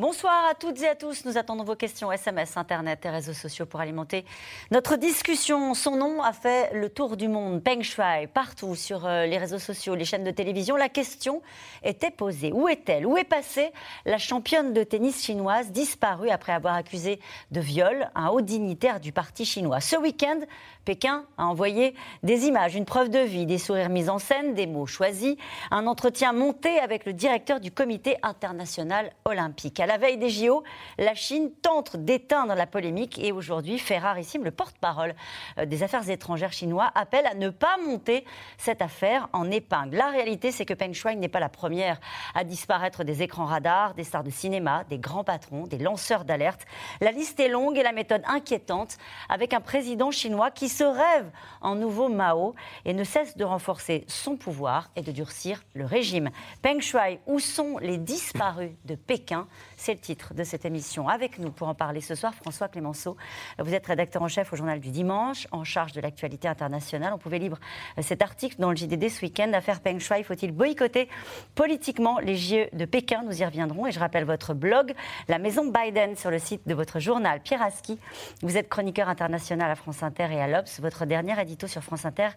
Bonsoir à toutes et à tous. Nous attendons vos questions SMS, Internet et réseaux sociaux pour alimenter notre discussion. Son nom a fait le tour du monde. Peng Shuai, partout sur euh, les réseaux sociaux, les chaînes de télévision. La question était posée. Où est-elle? Où est passée la championne de tennis chinoise disparue après avoir accusé de viol un haut dignitaire du parti chinois? Ce week-end, Pékin a envoyé des images, une preuve de vie, des sourires mis en scène, des mots choisis, un entretien monté avec le directeur du comité international olympique. À la veille des JO, la Chine tente d'éteindre la polémique et aujourd'hui, Ferrarissime, le porte-parole euh, des affaires étrangères chinois, appelle à ne pas monter cette affaire en épingle. La réalité, c'est que Peng Shuai n'est pas la première à disparaître des écrans radars, des stars de cinéma, des grands patrons, des lanceurs d'alerte. La liste est longue et la méthode inquiétante avec un président chinois qui se rêve en nouveau Mao et ne cesse de renforcer son pouvoir et de durcir le régime. Peng Shuai, où sont les disparus de Pékin? C'est le titre de cette émission. Avec nous pour en parler ce soir, François Clémenceau. Vous êtes rédacteur en chef au Journal du Dimanche, en charge de l'actualité internationale. On pouvait lire cet article dans le JDD ce week-end. Affaire Peng Shuai, faut-il boycotter politiquement les JE de Pékin? Nous y reviendrons. Et je rappelle votre blog, La Maison Biden, sur le site de votre journal. Pierre Aski, vous êtes chroniqueur international à France Inter et à l'Obs votre dernier édito sur France Inter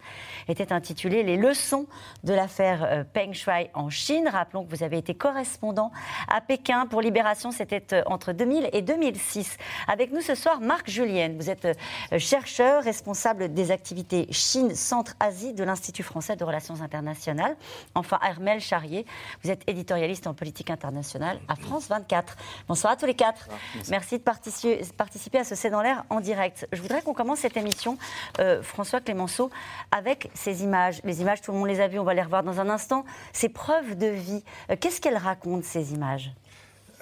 était intitulé Les leçons de l'affaire euh, Peng Shuai en Chine. Rappelons que vous avez été correspondant à Pékin pour Libération, c'était euh, entre 2000 et 2006. Avec nous ce soir, Marc Julienne. Vous êtes euh, chercheur, responsable des activités Chine-Centre-Asie de l'Institut français de relations internationales. Enfin, Hermel Charrier, vous êtes éditorialiste en politique internationale à France 24. Bonsoir à tous les quatre. Merci de participer à ce C'est dans l'air en direct. Je voudrais qu'on commence cette émission euh, François Clémenceau, avec ces images. Les images, tout le monde les a vues, on va les revoir dans un instant. Ces preuves de vie, euh, qu'est-ce qu'elles racontent, ces images?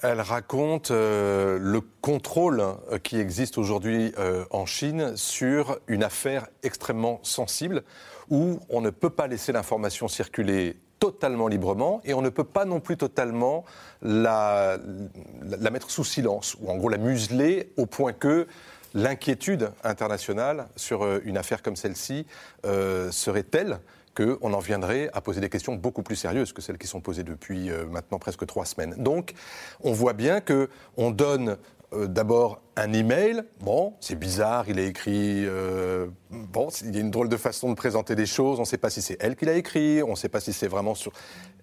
Elles racontent euh, le contrôle qui existe aujourd'hui en Chine sur une affaire extrêmement sensible où on ne peut pas laisser l'information circuler totalement librement et on ne peut pas non plus totalement la, la mettre sous silence ou en gros la museler au point que l'inquiétude internationale sur euh, une affaire comme celle-ci euh, serait telle qu'on en viendrait à poser des questions beaucoup plus sérieuses que celles qui sont posées depuis euh, maintenant presque trois semaines. Donc, on voit bien qu'on donne d'abord un email. Bon, c'est bizarre, il a écrit. bon, il y a une drôle de façon de présenter des choses. On ne sait pas si c'est elle qui l'a écrit, on ne sait pas si c'est vraiment sur.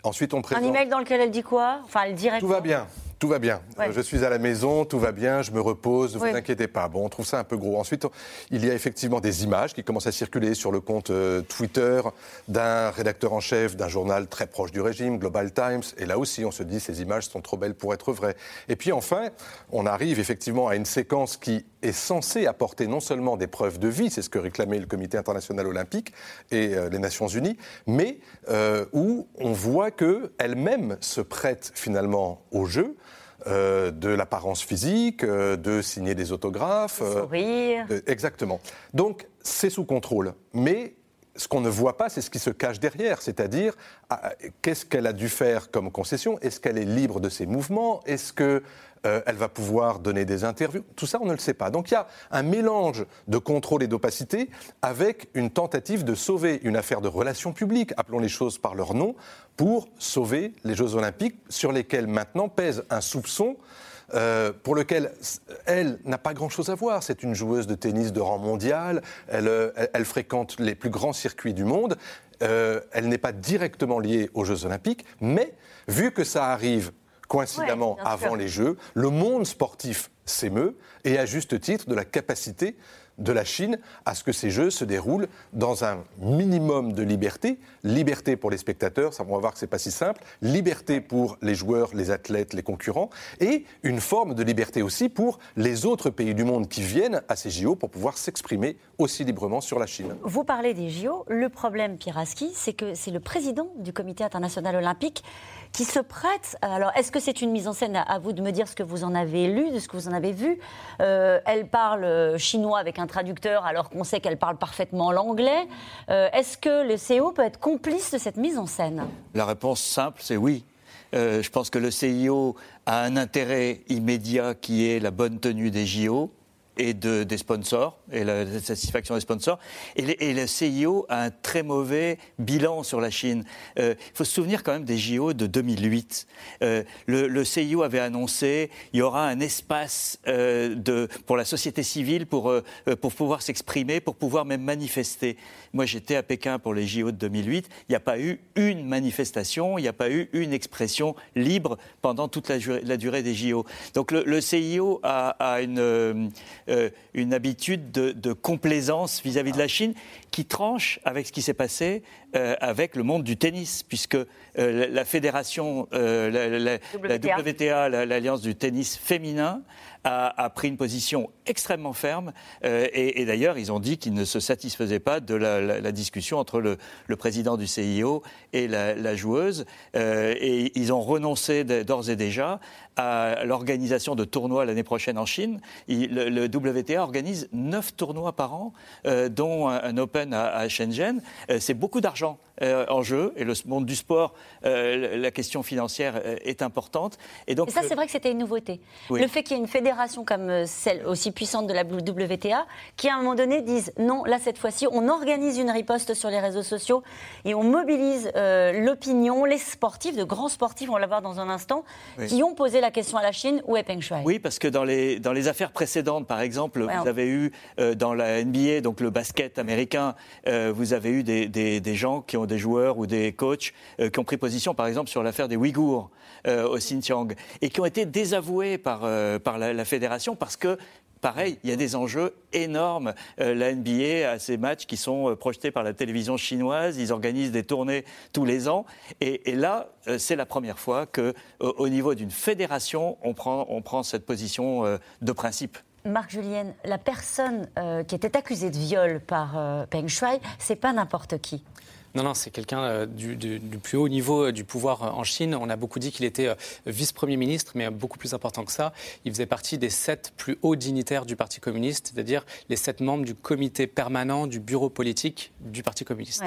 Ensuite, on présente. Un email dans lequel elle dit quoi? Enfin, elle dirait. Tout va bien. Tout va bien. Je suis à la maison, tout va bien, je me repose, ne vous inquiétez pas. Bon, on trouve ça un peu gros. Ensuite, il y a effectivement des images qui commencent à circuler sur le compte euh, Twitter d'un rédacteur en chef d'un journal très proche du régime, Global Times. Et là aussi, on se dit, ces images sont trop belles pour être vraies. Et puis enfin, on arrive effectivement à une séquence qui est censée apporter non seulement des preuves de vie, c'est ce que réclamait le Comité international olympique et euh, les Nations unies, mais euh, où on voit qu'elle-même se prête finalement au jeu. Euh, de l'apparence physique, euh, de signer des autographes. Sourire. exactement. Donc, c'est sous contrôle. Mais ce qu'on ne voit pas, c'est ce qui se cache derrière, c'est-à-dire ah, qu'est-ce qu'elle a dû faire comme concession? Est-ce qu'elle est libre de ses mouvements? Est-ce que euh, elle va pouvoir donner des interviews. Tout ça, on ne le sait pas. Donc il y a un mélange de contrôle et d'opacité avec une tentative de sauver une affaire de relations publiques, appelons les choses par leur nom, pour sauver les Jeux olympiques sur lesquels maintenant pèse un soupçon euh, pour lequel elle n'a pas grand-chose à voir. C'est une joueuse de tennis de rang mondial, elle, euh, fréquente les plus grands circuits du monde, elle n'est pas directement liée aux Jeux olympiques, mais vu que ça arrive coïncidemment avant les Jeux. Le monde sportif s'émeut, et à juste titre, de la capacité de la Chine à ce que ces Jeux se déroulent dans un minimum de liberté. Liberté pour les spectateurs, ça on va voir que c'est pas si simple. Liberté pour les joueurs, les athlètes, les concurrents, et une forme de liberté aussi pour les autres pays du monde qui viennent à ces JO pour pouvoir s'exprimer aussi librement sur la Chine. Vous parlez des JO. Le problème, Piraski, c'est que c'est le président du Comité international olympique qui se prête. Alors, est-ce que c'est une mise en scène? À, vous de me dire ce que vous en avez lu, de ce que vous en avez vu euh, Elle parle euh, chinois avec un traducteur alors qu'on sait qu'elle parle parfaitement l'anglais. Euh, est-ce que le CO peut être complice de cette mise en scène? La réponse simple, c'est oui. je pense que le CIO a un intérêt immédiat qui est la bonne tenue des JO et de, des sponsors, et la, satisfaction des sponsors. Et, le CIO a un très mauvais bilan sur la Chine. Euh, il faut se souvenir quand même des JO de 2008. Euh, le, CIO avait annoncé il y aura un espace euh, de, pour la société civile pour, pour pouvoir s'exprimer, pour pouvoir même manifester. Moi, j'étais à Pékin pour les JO de 2008. Il n'y a pas eu une manifestation, il n'y a pas eu une expression libre pendant toute la, durée des JO. Donc le, CIO a une euh, une habitude de, complaisance vis-à-vis de la Chine qui tranche avec ce qui s'est passé euh, avec le monde du tennis, puisque euh, la, fédération, la, WTA, l'Alliance du tennis féminin, a, pris une position extrêmement ferme. et, d'ailleurs, ils ont dit qu'ils ne se satisfaisaient pas de la, discussion entre le, président du CIO et la, joueuse. et ils ont renoncé d'ores et déjà à l'organisation de tournois l'année prochaine en Chine. le, WTA organise neuf tournois par an, euh, dont un, Open à, Shenzhen. Euh, c'est beaucoup d'argent euh, en jeu et le monde du sport, la question financière est importante. Et, donc, ça, c'est vrai que c'était une nouveauté. Le fait qu'il y ait une fédération comme celle aussi puissante de la WTA, qui à un moment donné disent non, là cette fois-ci, on organise une riposte sur les réseaux sociaux et on mobilise l'opinion, les sportifs, de grands sportifs, on va voir dans un instant, qui ont posé la question à la Chine, où est Peng Shuai? Oui, parce que dans les, dans les affaires précédentes, par exemple, vous avez eu euh, dans la NBA, donc le basket américain, euh, vous avez eu des, des, gens qui ont des joueurs ou des coachs euh, qui ont pris position, par exemple, sur l'affaire des Ouïghours au Xinjiang et qui ont été désavoués par, par la, fédération parce que Pareil, il y a des enjeux énormes. Euh, la NBA a ces matchs qui sont euh, projetés par la télévision chinoise. Ils organisent des tournées tous les ans. Et, là, euh, c'est la première fois qu'au au niveau d'une fédération, on prend, on prend cette position de principe. Marc Julienne, la personne qui était accusée de viol par Peng Shuai, c'est pas n'importe qui. Non, non, c'est quelqu'un euh, du, plus haut niveau euh, du pouvoir euh, en Chine. On a beaucoup dit qu'il était vice-premier ministre, mais beaucoup plus important que ça. Il faisait partie des sept plus hauts dignitaires du Parti communiste, c'est-à-dire les sept membres du comité permanent du bureau politique du Parti communiste.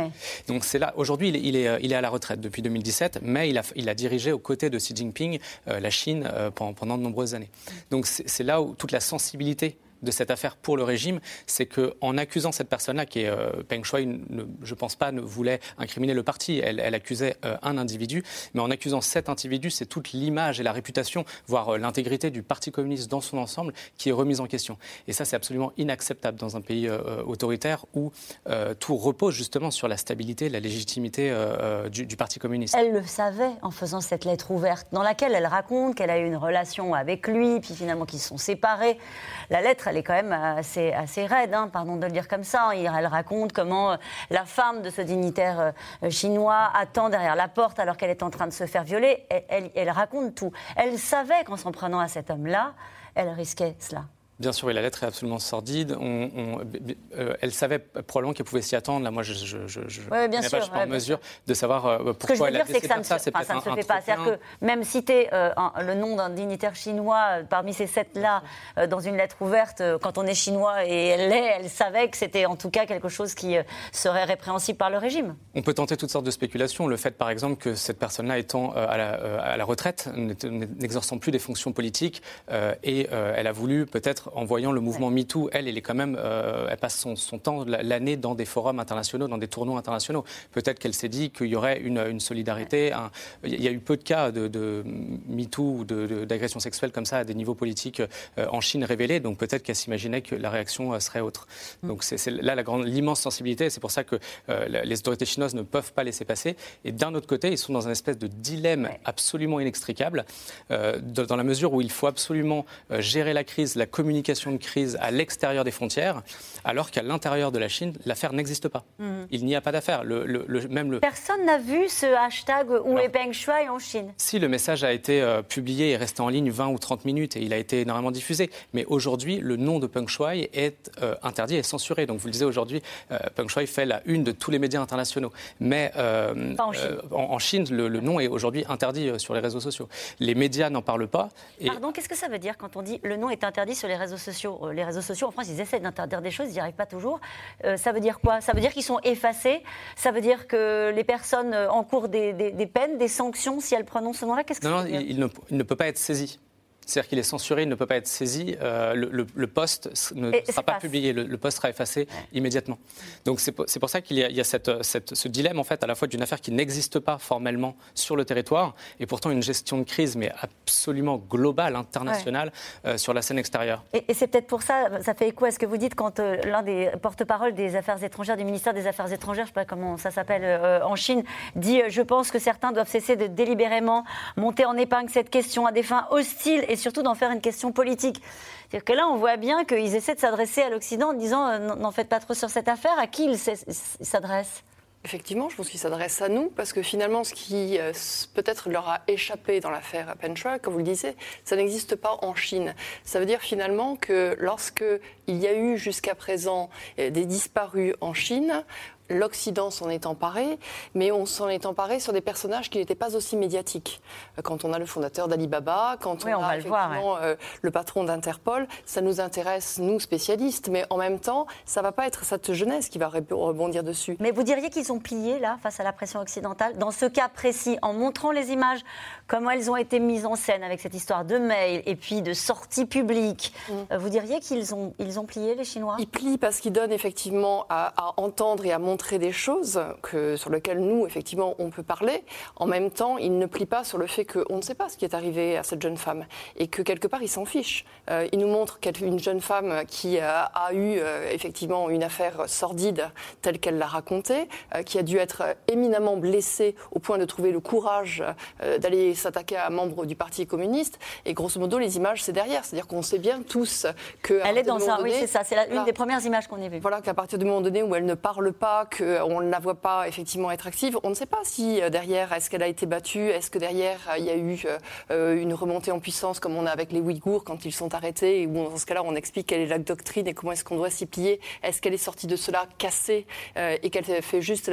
Donc c'est là, aujourd'hui, il, est, il est à la retraite depuis 2017, mais il a, il a dirigé aux côtés de Xi Jinping la Chine pendant, pendant de nombreuses années. Donc c'est là où toute la sensibilité de cette affaire pour le régime, c'est qu'en accusant cette personne-là, qui est euh, Peng Shuai, je ne pense pas, ne voulait incriminer le parti, elle, accusait euh, un individu, mais en accusant cet individu, c'est toute l'image et la réputation, voire euh, l'intégrité du Parti communiste dans son ensemble qui est remise en question. Et ça, c'est absolument inacceptable dans un pays autoritaire où tout repose justement sur la stabilité, la légitimité du, Parti communiste. Elle le savait en faisant cette lettre ouverte, dans laquelle elle raconte qu'elle a eu une relation avec lui, puis finalement qu'ils se sont séparés. La lettre, elle est quand même assez, assez raide, hein, pardon de le dire comme ça. Elle raconte comment euh, la femme de ce dignitaire euh, chinois attend derrière la porte alors qu'elle est en train de se faire violer. elle raconte tout. Elle savait qu'en s'en prenant à cet homme-là, elle risquait cela. Bien sûr, et la lettre est absolument sordide. On, euh, elle savait probablement qu'elle pouvait s'y attendre. Là, moi, je ne sûr, pas, en mesure de savoir euh, pourquoi elle a dire, c'est que ça, ne se, ça ne se fait pas. C'est-à-dire que même citer euh, le nom d'un dignitaire chinois parmi ces sept-là dans une lettre ouverte, quand on est chinois et elle l'est, elle savait que c'était en tout cas quelque chose qui serait répréhensible par le régime. On peut tenter toutes sortes de spéculations. Le fait, par exemple, que cette personne-là étant à la, à, la, retraite, n'exerçant plus des fonctions politiques, et elle a voulu peut-être en voyant le mouvement MeToo, elle, elle est quand même, euh, elle passe son, temps l'année dans des forums internationaux, dans des tournois internationaux. Peut-être qu'elle s'est dit qu'il y aurait une, solidarité. il y a eu peu de cas de, de MeToo ou d'agression sexuelle comme ça à des niveaux politiques euh, en Chine révélés. Donc peut-être qu'elle s'imaginait que la réaction euh, serait autre. Mm. Donc c'est là la grande, l'immense sensibilité. C'est pour ça que les autorités chinoises ne peuvent pas laisser passer. Et d'un autre côté, ils sont dans un espèce de dilemme absolument inextricable, dans la mesure où il faut absolument gérer la crise, la communication de crise à l'extérieur des frontières, alors qu'à l'intérieur de la Chine, l'affaire n'existe pas. Mhm. Il n'y a pas d'affaire. Le, même le... Personne n'a vu ce hashtag où est Peng Shuai en Chine Si, le message a été euh, publié et resté en ligne 20 ou 30 minutes et il a été énormément diffusé. Mais aujourd'hui, le nom de Peng Shuai est euh, interdit et censuré. Donc vous le disiez aujourd'hui, euh, Peng Shuai fait la une de tous les médias internationaux. Mais en Chine, en, Chine le, nom est aujourd'hui interdit sur les réseaux sociaux. Les médias n'en parlent pas. Et... Pardon, qu'est-ce que ça veut dire quand on dit le nom est interdit sur les réseaux réseaux sociaux. Euh, les réseaux sociaux, en France, ils essaient d'interdire des choses, ils n'y arrivent pas toujours. Euh, ça veut dire quoi? Ça veut dire qu'ils sont effacés Ça veut dire que les personnes encourent des, des, peines, des sanctions si elles prononcent ce nom-là? Qu'est-ce que Non, il, ne, il ne peut pas être saisi. C'est-à-dire qu'il est censuré, il ne peut pas être saisi. Euh, le, poste ne sera pas publié, le, poste sera effacé immédiatement. Donc c'est pour, ça qu'il y a, ce dilemme en fait à la fois d'une affaire qui n'existe pas formellement sur le territoire et pourtant une gestion de crise mais absolument globale, internationale euh, sur la scène extérieure. Et, c'est peut-être pour ça, ça fait écho à ce que vous dites quand euh, l'un des porte-parole des Affaires étrangères du ministère des Affaires étrangères, je ne sais pas comment ça s'appelle en Chine, dit je pense que certains doivent cesser de délibérément monter en épingle cette question à des fins hostiles et surtout d'en faire une question politique. C'est-à-dire que là, on voit bien qu'ils essaient de s'adresser à l'Occident en disant euh, n'en faites pas trop sur cette affaire. À qui ils s'adressent? Effectivement, je pense qu'ils s'adressent à nous parce que finalement, ce qui euh, peut-être leur a échappé dans l'affaire Penchua, comme vous le disiez, ça n'existe pas en Chine. Ça veut dire finalement que lorsque il y a eu jusqu'à présent euh, des disparus en Chine, l'Occident s'en est emparé, mais on s'en est emparé sur des personnages qui n'étaient pas aussi médiatiques. Euh, quand on a le fondateur d'Alibaba, quand on, a le, euh, le, patron d'Interpol, ça nous intéresse, nous spécialistes, mais en même temps, ça ne va pas être cette jeunesse qui va rebondir dessus. Mais vous diriez qu'ils ont plié, là, face à la pression occidentale, dans ce cas précis, en montrant les images, comment elles ont été mises en scène avec cette histoire de mail et puis de sortie publique, mm. euh, vous diriez qu'ils ont, ils ont plié, les Chinois? Ils plient parce qu'ils donnent effectivement à, à entendre et à montrer des choses que, sur lesquelles nous, effectivement, on peut parler. En même temps, il ne plie pas sur le fait qu'on ne sait pas ce qui est arrivé à cette jeune femme et que quelque part, il s'en fiche. Euh, il nous montre une jeune femme qui a, a eu euh, effectivement une affaire sordide telle qu'elle l'a racontée, euh, qui a dû être éminemment blessée au point de trouver le courage d'aller s'attaquer à un membre du Parti communiste. Et grosso modo, les images, c'est derrière. C'est-à-dire qu'on sait bien tous que. Elle est dans un. Oui, c'est ça. C'est une des premières images qu'on ait vues. Voilà, qu'à partir du moment donné où elle ne parle pas, qu'on ne la voit pas effectivement être active. On ne sait pas si euh, derrière, est-ce qu'elle a été battue, est-ce que derrière, euh, il y a eu euh, une remontée en puissance comme on a avec les Ouïghours quand ils sont arrêtés, ou dans ce cas-là, on explique quelle est la doctrine et comment est-ce qu'on doit s'y plier. Est-ce qu'elle est sortie de cela cassée et qu'elle fait juste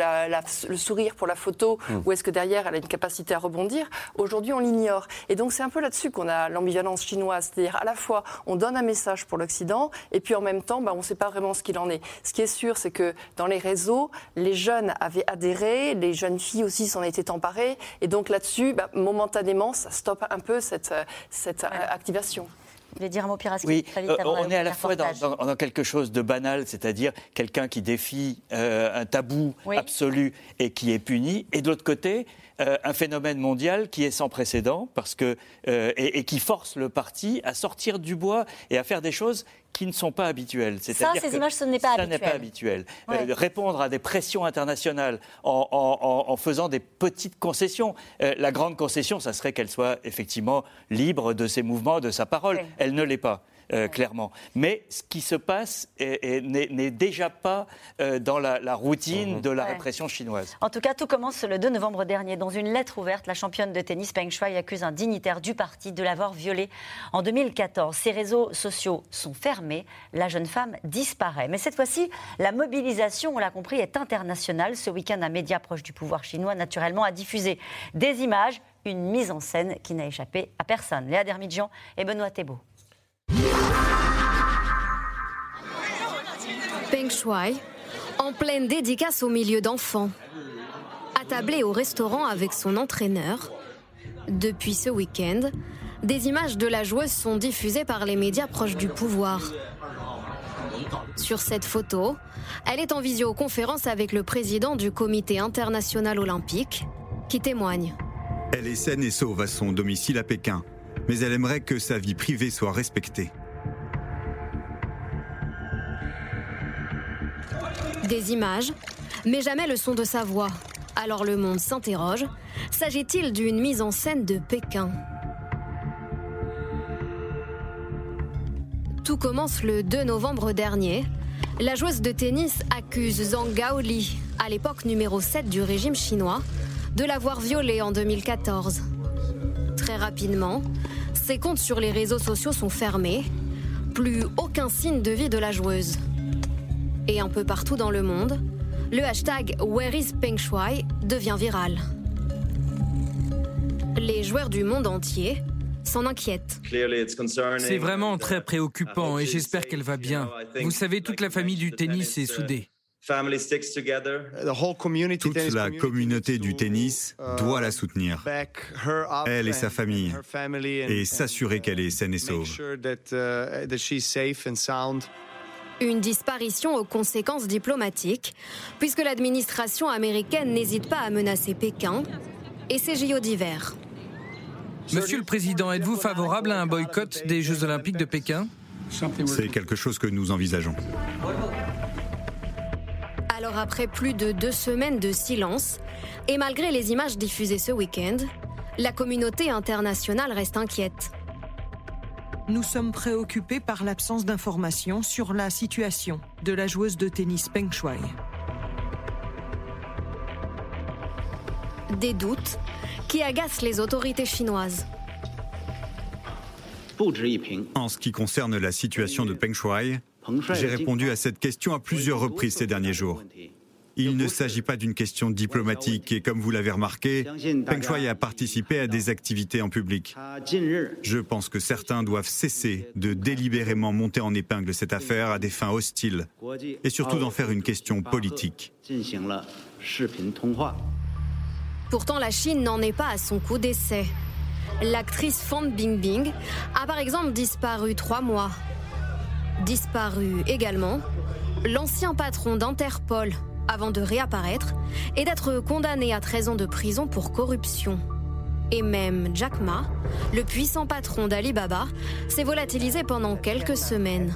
le sourire pour la photo, hmm. ou est-ce que derrière, elle a une capacité à rebondir? Aujourd'hui, on l'ignore. Et donc, c'est un peu là-dessus qu'on a l'ambivalence chinoise, c'est-à-dire à la fois, on donne un message pour l'Occident, et puis en même temps, bah, on ne sait pas vraiment ce qu'il en est. Ce qui est sûr, c'est que dans les réseaux, les jeunes avaient adhéré, les jeunes filles aussi s'en étaient emparées. Et donc là-dessus, bah, momentanément, ça stoppe un peu cette, cette euh, activation. Vous voulez dire un mot, Oui, euh, on est à la fois dans, quelque chose de banal, c'est-à-dire quelqu'un qui défie euh, un tabou absolu et qui est puni, et de l'autre côté, un phénomène mondial qui est sans précédent parce que, et, et, qui force le parti à sortir du bois et à faire des choses qui ne sont pas habituelles. Ça, ces images, ce n'est pas ça n'est pas habituel. Euh, répondre à des pressions internationales en, faisant des petites concessions. Euh, la grande concession, ça serait qu'elle soit effectivement libre de ses mouvements, de sa parole. Elle ne l'est pas. Euh, clairement. Mais ce qui se passe n'est déjà pas euh, dans la, routine mhm. de la répression chinoise. En tout cas, tout commence le 2 novembre dernier. Dans une lettre ouverte, la championne de tennis Peng Shuai accuse un dignitaire du parti de l'avoir violée en 2014. Ses réseaux sociaux sont fermés. La jeune femme disparaît. Mais cette fois-ci, la mobilisation, on l'a compris, est internationale. Ce week-end, un média proche du pouvoir chinois, naturellement, a diffusé des images, une mise en scène qui n'a échappé à personne. Léa Dermidjian et Benoît Thébault. Peng Shuai, en pleine dédicace au milieu d'enfants, attablé au restaurant avec son entraîneur. Depuis ce week-end, des images de la joueuse sont diffusées par les médias proches du pouvoir. Sur cette photo, elle est en visioconférence avec le président du comité international olympique, qui témoigne. Elle est saine et sauve à son domicile à Pékin mais elle aimerait que sa vie privée soit respectée. Des images, mais jamais le son de sa voix. Alors le monde s'interroge, s'agit-il d'une mise en scène de Pékin? Tout commence le 2 novembre dernier. La joueuse de tennis accuse Zhang Gaoli, à l'époque numéro 7 du régime chinois, de l'avoir violée en 2014. Très rapidement, ses comptes sur les réseaux sociaux sont fermés. Plus aucun signe de vie de la joueuse. Et un peu partout dans le monde, le hashtag Where is Peng Shuai devient viral. Les joueurs du monde entier s'en inquiète. C'est vraiment très préoccupant et j'espère qu'elle va bien. Vous savez, toute la famille du tennis est soudée. Toute la communauté du tennis doit la soutenir, elle et sa famille, et s'assurer qu'elle est saine et sauve. Une disparition aux conséquences diplomatiques, puisque l'administration américaine n'hésite pas à menacer Pékin et ses JO d'hiver. Monsieur le Président, êtes-vous favorable à un boycott des Jeux olympiques de Pékin? C'est quelque chose que nous envisageons. Alors après plus de deux semaines de silence, et malgré les images diffusées ce week-end, la communauté internationale reste inquiète. Nous sommes préoccupés par l'absence d'informations sur la situation de la joueuse de tennis Peng Shuai. Des doutes qui agacent les autorités chinoises. En ce qui concerne la situation de Peng Shuai, j'ai répondu à cette question à plusieurs reprises ces derniers jours. Il ne s'agit pas d'une question diplomatique et comme vous l'avez remarqué, Peng Shuai a participé à des activités en public. Je pense que certains doivent cesser de délibérément monter en épingle cette affaire à des fins hostiles et surtout d'en faire une question politique. Pourtant, la Chine n'en est pas à son coup d'essai. L'actrice Fan Bingbing a par exemple disparu trois mois. Disparu également l'ancien patron d'Interpol avant de réapparaître et d'être condamné à 13 ans de prison pour corruption. Et même Jack Ma, le puissant patron d'Alibaba, s'est volatilisé pendant quelques semaines.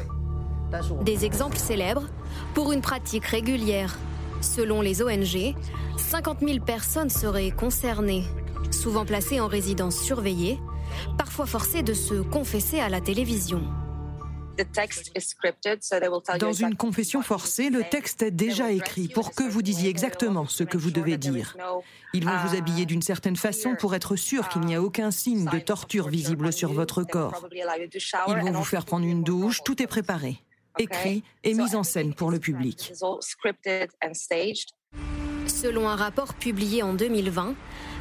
Des exemples célèbres pour une pratique régulière. Selon les ONG, 50 000 personnes seraient concernées, souvent placées en résidence surveillée, parfois forcées de se confesser à la télévision. Dans une confession forcée, le texte est déjà écrit. pour que vous disiez exactement ce que vous devez dire. Ils vont vous habiller d'une certaine façon pour être sûr qu'il n'y a aucun signe de torture visible sur votre corps. Ils vont vous faire prendre une douche, tout est préparé, écrit et mis en scène pour le public. Selon un rapport publié en 2020,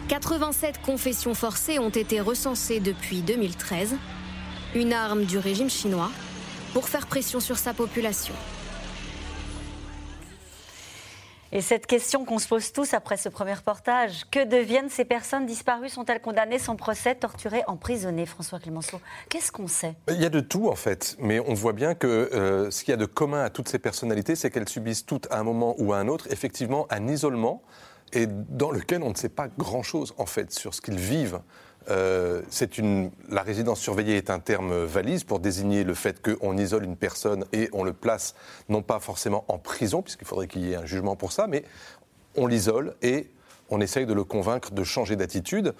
87 confessions forcées ont été recensées depuis 2013, une arme du régime chinois pour faire pression sur sa population. Et cette question qu'on se pose tous après ce premier reportage, que deviennent ces personnes disparues? Sont-elles condamnées sans procès, torturées, emprisonnées? François Clémenceau, qu'est-ce qu'on sait? Il y a de tout en fait, mais on voit bien que euh, ce qu'il y a de commun à toutes ces personnalités, c'est qu'elles subissent toutes à un moment ou à un autre, effectivement, un isolement et dans lequel on ne sait pas grand-chose en fait sur ce qu'ils vivent. Euh, une, la résidence surveillée est un terme valise pour désigner le fait qu'on isole une personne et on le place non pas forcément en prison, puisqu'il faudrait qu'il y ait un jugement pour ça, mais on l'isole et on essaye de le convaincre de changer d'attitude.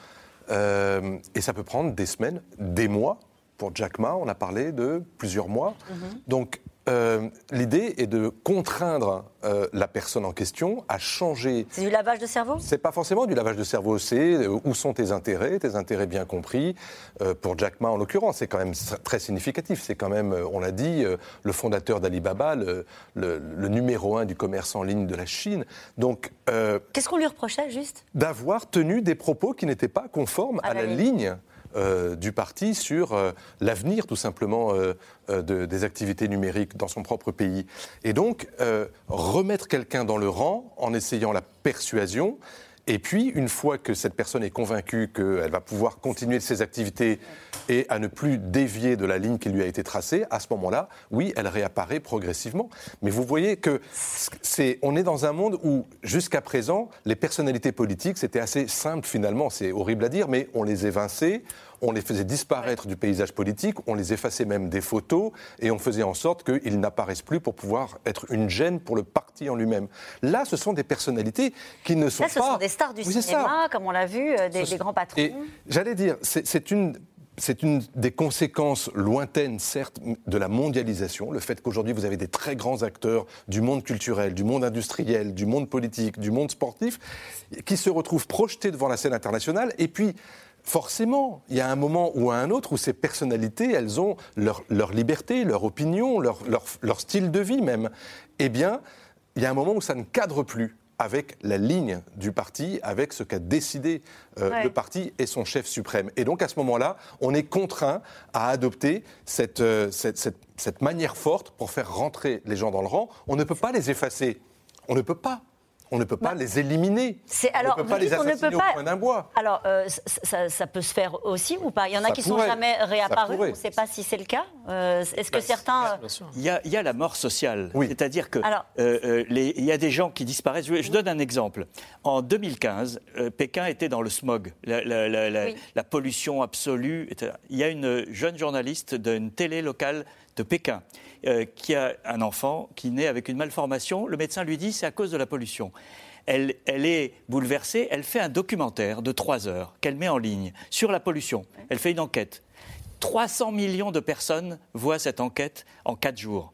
Euh, et ça peut prendre des semaines, des mois. Pour Jack Ma, on a parlé de plusieurs mois. Mm-hmm. Donc euh, l'idée est de contraindre euh, la personne en question à changer. C'est du lavage de cerveau? C'est pas forcément du lavage de cerveau, c'est euh, où sont tes intérêts, tes intérêts bien compris. pour Jack Ma, en l'occurrence, c'est quand même très significatif. C'est quand même, on l'a dit, le fondateur d'Alibaba, le, le, numéro un du commerce en ligne de la Chine. Donc. Qu'est-ce qu'on lui reprochait, juste? D'avoir tenu des propos qui n'étaient pas conformes à, la, ligne euh, du parti sur euh, l'avenir tout simplement euh, des activités numériques dans son propre pays. Et donc, remettre quelqu'un dans le rang en essayant la persuasion, et puis, une fois que cette personne est convaincue qu'elle va pouvoir continuer ses activités et à ne plus dévier de la ligne qui lui a été tracée, à ce moment-là, oui, elle réapparaît progressivement. Mais vous voyez que c'est, on est dans un monde où, jusqu'à présent, les personnalités politiques, c'était assez simple finalement. C'est horrible à dire, mais on les évinçait, on les faisait disparaître du paysage politique, on les effaçait même des photos et on faisait en sorte qu'ils n'apparaissent plus pour pouvoir être une gêne pour le parti en lui-même. Là, ce sont des personnalités qui ne sont pas. Là, ce sont des stars du cinéma, comme on l'a vu, euh, des, grands patrons. J'allais dire, c'est une c'est une des conséquences lointaines, certes, de la mondialisation, le fait qu'aujourd'hui vous avez des très grands acteurs du monde culturel, du monde industriel, du monde politique, du monde sportif, qui se retrouvent projetés devant la scène internationale, et puis forcément, il y a un moment ou un autre où ces personnalités, elles ont leur, liberté, leur opinion, leur, style de vie même. Eh bien, il y a un moment où ça ne cadre plus avec la ligne du parti, avec ce qu'a décidé le parti et son chef suprême. Et donc à ce moment-là, on est contraint à adopter cette, cette, cette manière forte pour faire rentrer les gens dans le rang. On ne peut pas les effacer. On ne peut pas on ne peut pas bah, les éliminer. Alors, on ne peut pas les assassiner au point d'un bois. Alors, euh, ça, peut se faire aussi ou pas? Il y en a qui ne sont jamais réapparus. On ne sait pas si c'est le cas. Euh, est-ce que bah, certains... Il y, a, la mort sociale. C'est-à-dire que euh, il y a des gens qui disparaissent. Je, donne un exemple. En 2015, Pékin était dans le smog, la, pollution absolue. Il y a une jeune journaliste d'une télé locale de Pékin euh, qui a un enfant qui naît avec une malformation. Le médecin lui dit c'est à cause de la pollution. Elle, est bouleversée, elle fait un documentaire de trois heures qu'elle met en ligne sur la pollution. Elle fait une enquête. 300 millions de personnes voient cette enquête en quatre jours.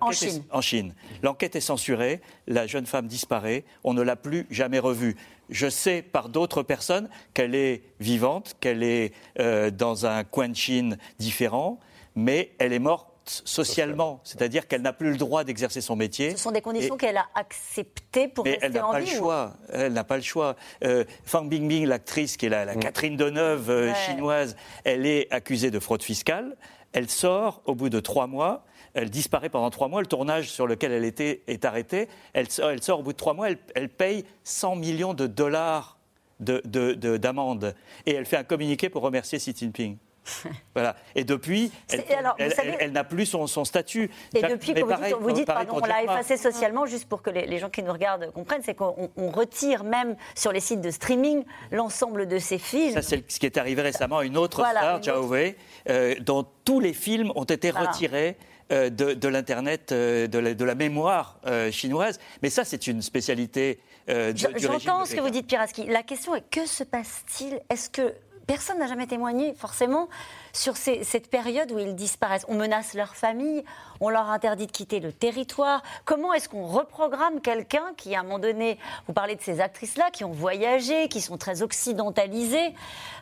En Chine. en Chine. L'enquête est censurée, la jeune femme disparaît, on ne l'a plus jamais revue. Je sais par d'autres personnes qu'elle est vivante, qu'elle est euh, dans un coin de Chine différent, mais elle est morte socialement, c'est-à-dire qu'elle n'a plus le droit d'exercer son métier. Ce sont des conditions qu'elle a acceptées pour mais rester elle n'a pas le choix. Elle n'a pas le choix. Euh, Fang Bingbing, l'actrice qui est la, mm. Catherine Deneuve euh, chinoise, elle est accusée de fraude fiscale. Elle sort au bout de trois mois. Elle disparaît pendant trois mois. Le tournage sur lequel elle était est arrêté. Elle sort, elle sort au bout de trois mois. Elle, elle paye 100 millions de dollars d'amende. De, et elle fait un communiqué pour remercier Xi Jinping. voilà. Et depuis, elle, n'a plus son, statut. Et depuis, vous dites, vous dites pardon, on l'a effacé socialement, juste pour que les, gens qui nous regardent comprennent, c'est qu'on retire même sur les sites de streaming l'ensemble de ces films. Ça, c'est ce qui est arrivé récemment à une autre star, Zhao Wei, euh, dont tous les films ont été retirés. Euh, de, l'Internet, euh, de, la, mémoire chinoise. Mais ça, c'est une spécialité de, J'entends ce que vous dites, Piraski. La question est que se passe-t-il? Est-ce que personne n'a jamais témoigné forcément sur cette période où ils disparaissent. On menace leur famille, on leur interdit de quitter le territoire. Comment est-ce qu'on reprogramme quelqu'un qui, à un moment donné, vous parlez de ces actrices-là, qui ont voyagé, qui sont très occidentalisées,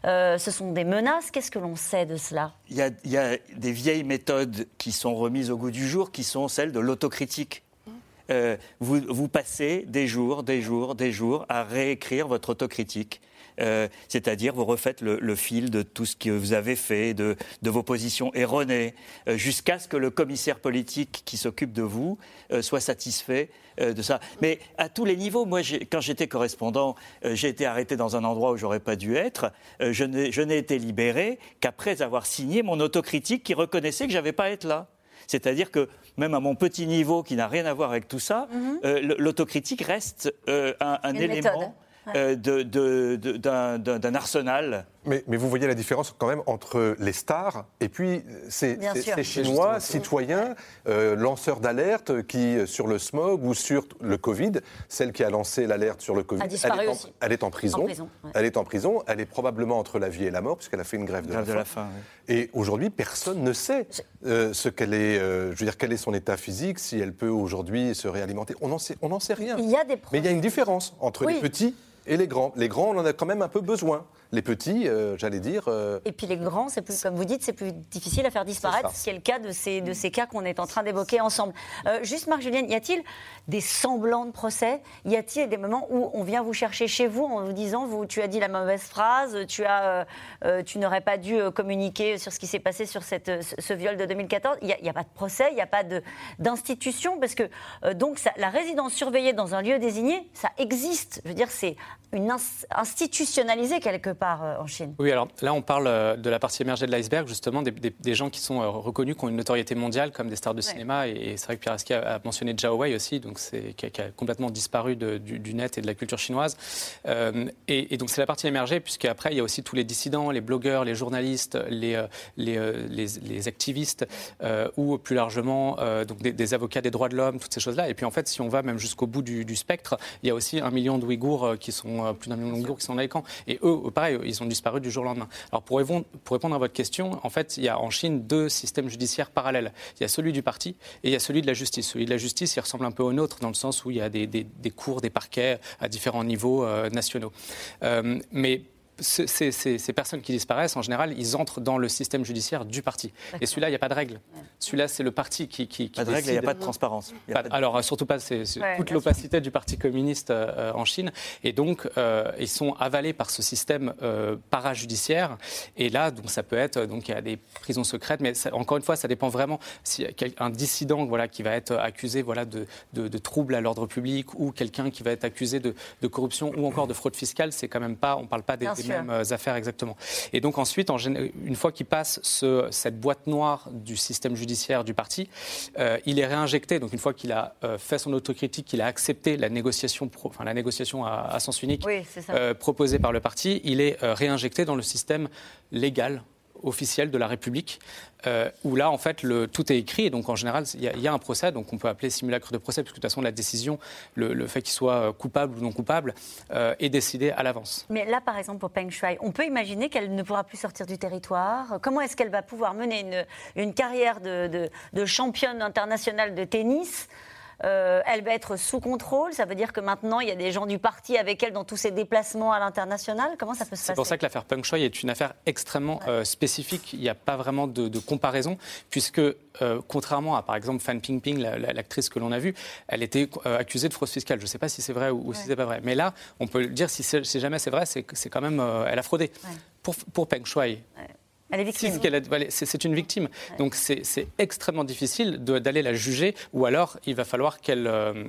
euh, ce sont des menaces? Qu'est-ce que l'on sait de cela? Il y, a, des vieilles méthodes qui sont remises au goût du jour, qui sont celles de l'autocritique. Euh, vous, passez des jours, des jours, des jours à réécrire votre autocritique. Euh, c'est-à-dire vous refaites le, fil de tout ce que vous avez fait, de, vos positions erronées, euh, jusqu'à ce que le commissaire politique qui s'occupe de vous euh, soit satisfait de ça. Mais à tous les niveaux, moi, quand j'étais correspondant, j'ai été arrêté dans un endroit où j'aurais pas dû être. je n'ai été libéré qu'après avoir signé mon autocritique qui reconnaissait que j'avais pas à être là. C'est-à-dire que même à mon petit niveau qui n'a rien à voir avec tout ça, mm-hmm. l'autocritique reste un, élément euh, d'un arsenal. Mais, vous voyez la différence quand même entre les stars et puis ces, Chinois, citoyens, euh, lanceurs d'alerte qui, sur le smog ou sur le Covid, celle qui a lancé l'alerte sur le Covid, elle, est en, elle est en, prison. Elle est en prison. Elle est probablement entre la vie et la mort puisqu'elle a fait une grève de, la, faim. Et aujourd'hui, personne ne sait euh, ce qu'elle est. je veux dire, quel est son état physique, si elle peut aujourd'hui se réalimenter. On n'en sait, sait rien. Il y a des Mais il y a une différence entre les petits et les grands. Les grands, on en a quand même un peu besoin les petits, euh, j'allais dire. Euh, et puis les grands, c'est plus, comme vous dites, c'est plus difficile à faire disparaître, ce qui est le cas de ces, de ces cas qu'on est en train d'évoquer ensemble. Euh, juste, Marc Julien, y a-t-il des semblants de procès? Y a-t-il des moments où on vient vous chercher chez vous en vous disant, vous, tu as dit la mauvaise phrase, tu, as, tu n'aurais pas dû communiquer sur ce qui s'est passé sur cette, ce, viol de 2014 Il n'y a, pas de procès, il n'y a pas d'institution, parce que donc ça, la résidence surveillée dans un lieu désigné, ça existe. Je veux dire, c'est une institutionnalisé quelque euh, en Chine. Oui, alors là, on parle euh, de la partie émergée de l'iceberg, justement, des, gens qui sont euh, reconnus, qui ont une notoriété mondiale, comme des stars de cinéma. Et, c'est vrai que Pieraski a, mentionné Zhao Wei aussi, donc c'est, qui, a, complètement disparu du, net et de la culture chinoise. et, donc, c'est la partie émergée, puisqu'après, il y a aussi tous les dissidents, les blogueurs, les journalistes, les, les, activistes, ou plus largement, donc des, avocats des droits de l'homme, toutes ces choses-là. Et puis, en fait, si on va même jusqu'au bout du, spectre, il y a aussi un million de Ouïghours qui sont, plus d'un million de Ouïghours qui sont dans les camps. Et eux, pareil, ils ont disparu du jour au lendemain. Alors pour répondre, à votre question, en fait, il y a en Chine deux systèmes judiciaires parallèles. Il y a celui du parti et il y a celui de la justice. Celui de la justice, il ressemble un peu au nôtre dans le sens où il y a des, cours, des parquets à différents niveaux euh, nationaux. Euh, mais ces, personnes qui disparaissent, en général, ils entrent dans le système judiciaire du parti. Et celui-là, il n'y a pas de règle. Celui-là, c'est le parti qui, qui, Pas de règle, il n'y a pas de transparence. Alors, surtout pas, c'est toute l'opacité du Parti communiste euh, en Chine. Et donc, euh, ils sont avalés par ce système euh, parajudiciaire. Et là, donc, ça peut être, donc, il y a des prisons secrètes, mais encore une fois, ça dépend vraiment. Si un dissident voilà, qui va être accusé voilà, de, de, troubles à l'ordre public ou quelqu'un qui va être accusé de, de, corruption ou encore de fraude fiscale, c'est quand même pas, on ne parle pas des, mêmes affaires exactement. Et donc ensuite, en, une fois qu'il passe ce, cette boîte noire du système judiciaire du parti, il est réinjecté. Donc une fois qu'il a fait son autocritique, qu'il a accepté la négociation, enfin, la négociation à, sens unique euh, proposée par le parti, il est euh, réinjecté dans le système légal officiel de la République, euh, où là, en fait, tout est écrit. Et donc, en général, il y, a un procès, donc on peut appeler simulacre de procès, puisque de toute façon, la décision, le, fait qu'il soit coupable ou non coupable, est décidé à l'avance. Mais là, par exemple, pour Peng Shuai, on peut imaginer qu'elle ne pourra plus sortir du territoire. Comment est-ce qu'elle va pouvoir mener une, une carrière de, de championne internationale de tennis euh, elle va être sous contrôle. Ça veut dire que maintenant, il y a des gens du parti avec elle dans tous ses déplacements à l'international. Comment ça peut se passer C'est pour ça que l'affaire Peng Shui est une affaire extrêmement euh, spécifique. Il n'y a pas vraiment de, comparaison, puisque euh, contrairement à, par exemple, Fan Pingping, l'actrice que l'on a vue, elle était accusée de fraude fiscale. Je ne sais pas si c'est vrai ou, si si c'est pas vrai. Mais là, on peut le dire, si, jamais c'est vrai, c'est quand même, elle a fraudé. Pour, pour Peng Shui, elle est victime. C'est une victime. Donc c'est extrêmement difficile d'aller la juger, ou alors il va falloir qu'elle euh,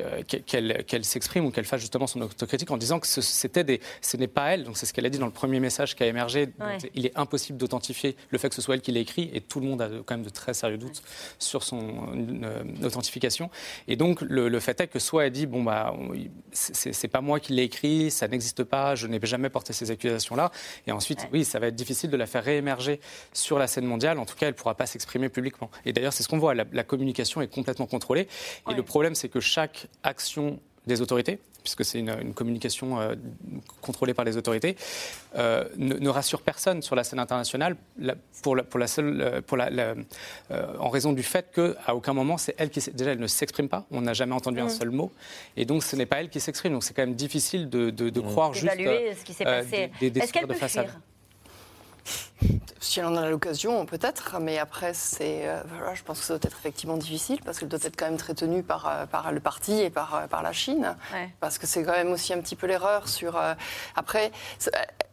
euh, qu'elle s'exprime ou qu'elle fasse justement son autocritique en disant que ce, c'était des, ce n'est pas elle. Donc c'est ce qu'elle a dit dans le premier message qui a émergé. Il est impossible d'authentifier le fait que ce soit elle qui l'a écrit et tout le monde a quand même de très sérieux doutes sur son euh, authentification. Et donc le, fait est que soit elle dit bon bah c'est, pas moi qui l'ai écrit, ça n'existe pas, je n'ai jamais porté ces accusations-là. Et ensuite oui ça va être difficile de la faire réémerger sur la scène mondiale. En tout cas elle pourra pas s'exprimer publiquement. Et d'ailleurs c'est ce qu'on voit. La, communication est complètement contrôlée. Et le problème c'est que chaque action des autorités, puisque c'est une, communication euh, contrôlée par les autorités, euh, ne, rassure personne sur la scène internationale pour la, pour la seule, euh, pour la, en raison du fait qu'à aucun moment c'est elle qui déjà elle ne s'exprime pas, on n'a jamais entendu un mm. seul mot, et donc ce n'est pas elle qui s'exprime, donc c'est quand même difficile de, de, mm. croire juste ce qui s'est passé. Est-ce qu'elle peut de façade. Si elle en a l'occasion, peut-être, mais après, c'est, euh, voilà, je pense que ça doit être effectivement difficile parce qu'elle doit être quand même très tenue par, euh, par le parti et par, euh, par la Chine. Parce que c'est quand même aussi un petit peu l'erreur sur. après,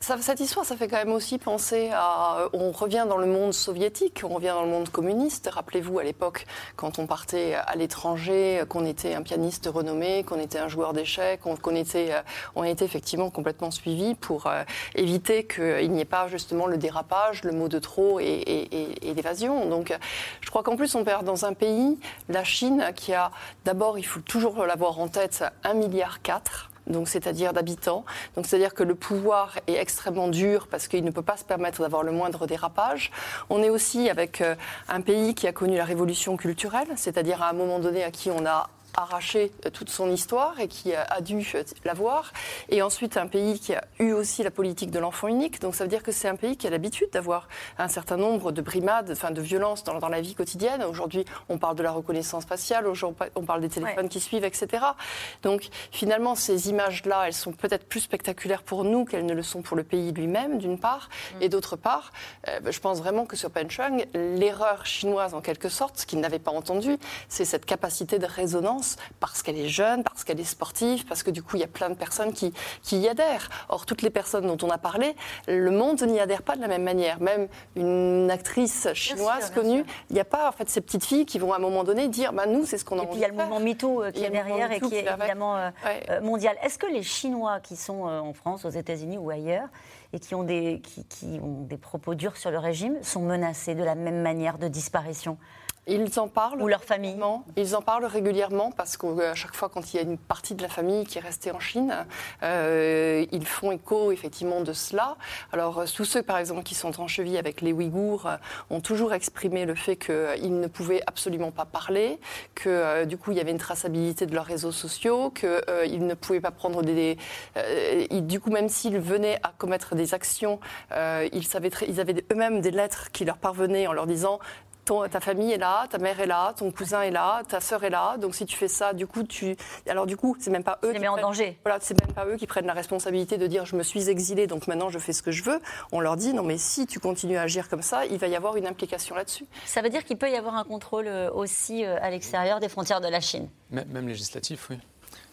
ça, cette histoire, ça fait quand même aussi penser à. On revient dans le monde soviétique, on revient dans le monde communiste. Rappelez-vous à l'époque, quand on partait à l'étranger, qu'on était un pianiste renommé, qu'on était un joueur d'échecs, qu'on était, on était effectivement complètement suivi pour éviter qu'il n'y ait pas justement le dérapage, le mot de trop et, l'évasion. Donc je crois qu'en plus on perd dans un pays, la Chine, qui a d'abord, il faut toujours l'avoir en tête, 1,4 milliard donc c'est-à-dire d'habitants. Donc c'est-à-dire que le pouvoir est extrêmement dur parce qu'il ne peut pas se permettre d'avoir le moindre dérapage. On est aussi avec euh, un pays qui a connu la révolution culturelle, c'est-à-dire à un moment donné à qui on a arraché euh, toute son histoire et qui a dû euh, l'avoir. Et ensuite, un pays qui a eu aussi la politique de l'enfant unique. Donc ça veut dire que c'est un pays qui a l'habitude d'avoir un certain nombre de brimades, enfin de violences dans, dans la vie quotidienne. Aujourd'hui, on parle de la reconnaissance faciale, on parle des téléphones qui suivent, etc. Donc finalement, ces images-là, elles sont peut-être plus spectaculaires pour nous qu'elles ne le sont pour le pays lui-même, d'une part. Mm. Et d'autre part, euh, je pense vraiment que sur Penchung, l'erreur chinoise, en quelque sorte, ce qu'il n'avait pas entendu, c'est cette capacité de résonance parce qu'elle est jeune, parce qu'elle est sportive, parce que du coup, il y a plein de personnes qui, qui y adhèrent. Or, toutes les personnes dont on a parlé, le monde n'y adhère pas de la même manière. Même une actrice chinoise connue, il n'y a pas en fait ces petites filles qui vont à un moment donné dire bah, nous, c'est ce qu'on a envie Et puis il y a le mouvement MeToo euh, qui est derrière et qui est évidemment euh, euh, mondial. Est-ce que les Chinois qui sont en France, aux États-Unis ou ailleurs, et qui ont, des, qui, qui ont des propos durs sur le régime, sont menacés de la même manière de disparition? Ils en parlent. Ou leur famille Ils en parlent régulièrement parce qu'à chaque fois, quand il y a une partie de la famille qui est restée en Chine, euh, ils font écho effectivement de cela. Alors, euh, tous ceux, par exemple, qui sont en cheville avec les Ouïghours euh, ont toujours exprimé le fait qu'ils ne pouvaient absolument pas parler, que du coup, il y avait une traçabilité de leurs réseaux sociaux, qu'ils ne pouvaient pas prendre des. du coup, même s'ils venaient à commettre des actions, ils, savaient ils avaient eux-mêmes des lettres qui leur parvenaient en leur disant ta famille est là, ta mère est là, ton cousin est là, ta sœur est là. Donc si tu fais ça, du coup, tu. Alors du coup, c'est même pas eux. qui en danger. Voilà, c'est même pas eux qui prennent la responsabilité de dire je me suis exilé, donc maintenant je fais ce que je veux. On leur dit non, mais si tu continues à agir comme ça, il va y avoir une implication là-dessus. Ça veut dire qu'il peut y avoir un contrôle euh, aussi euh, à l'extérieur des frontières de la Chine. Même législatif, oui.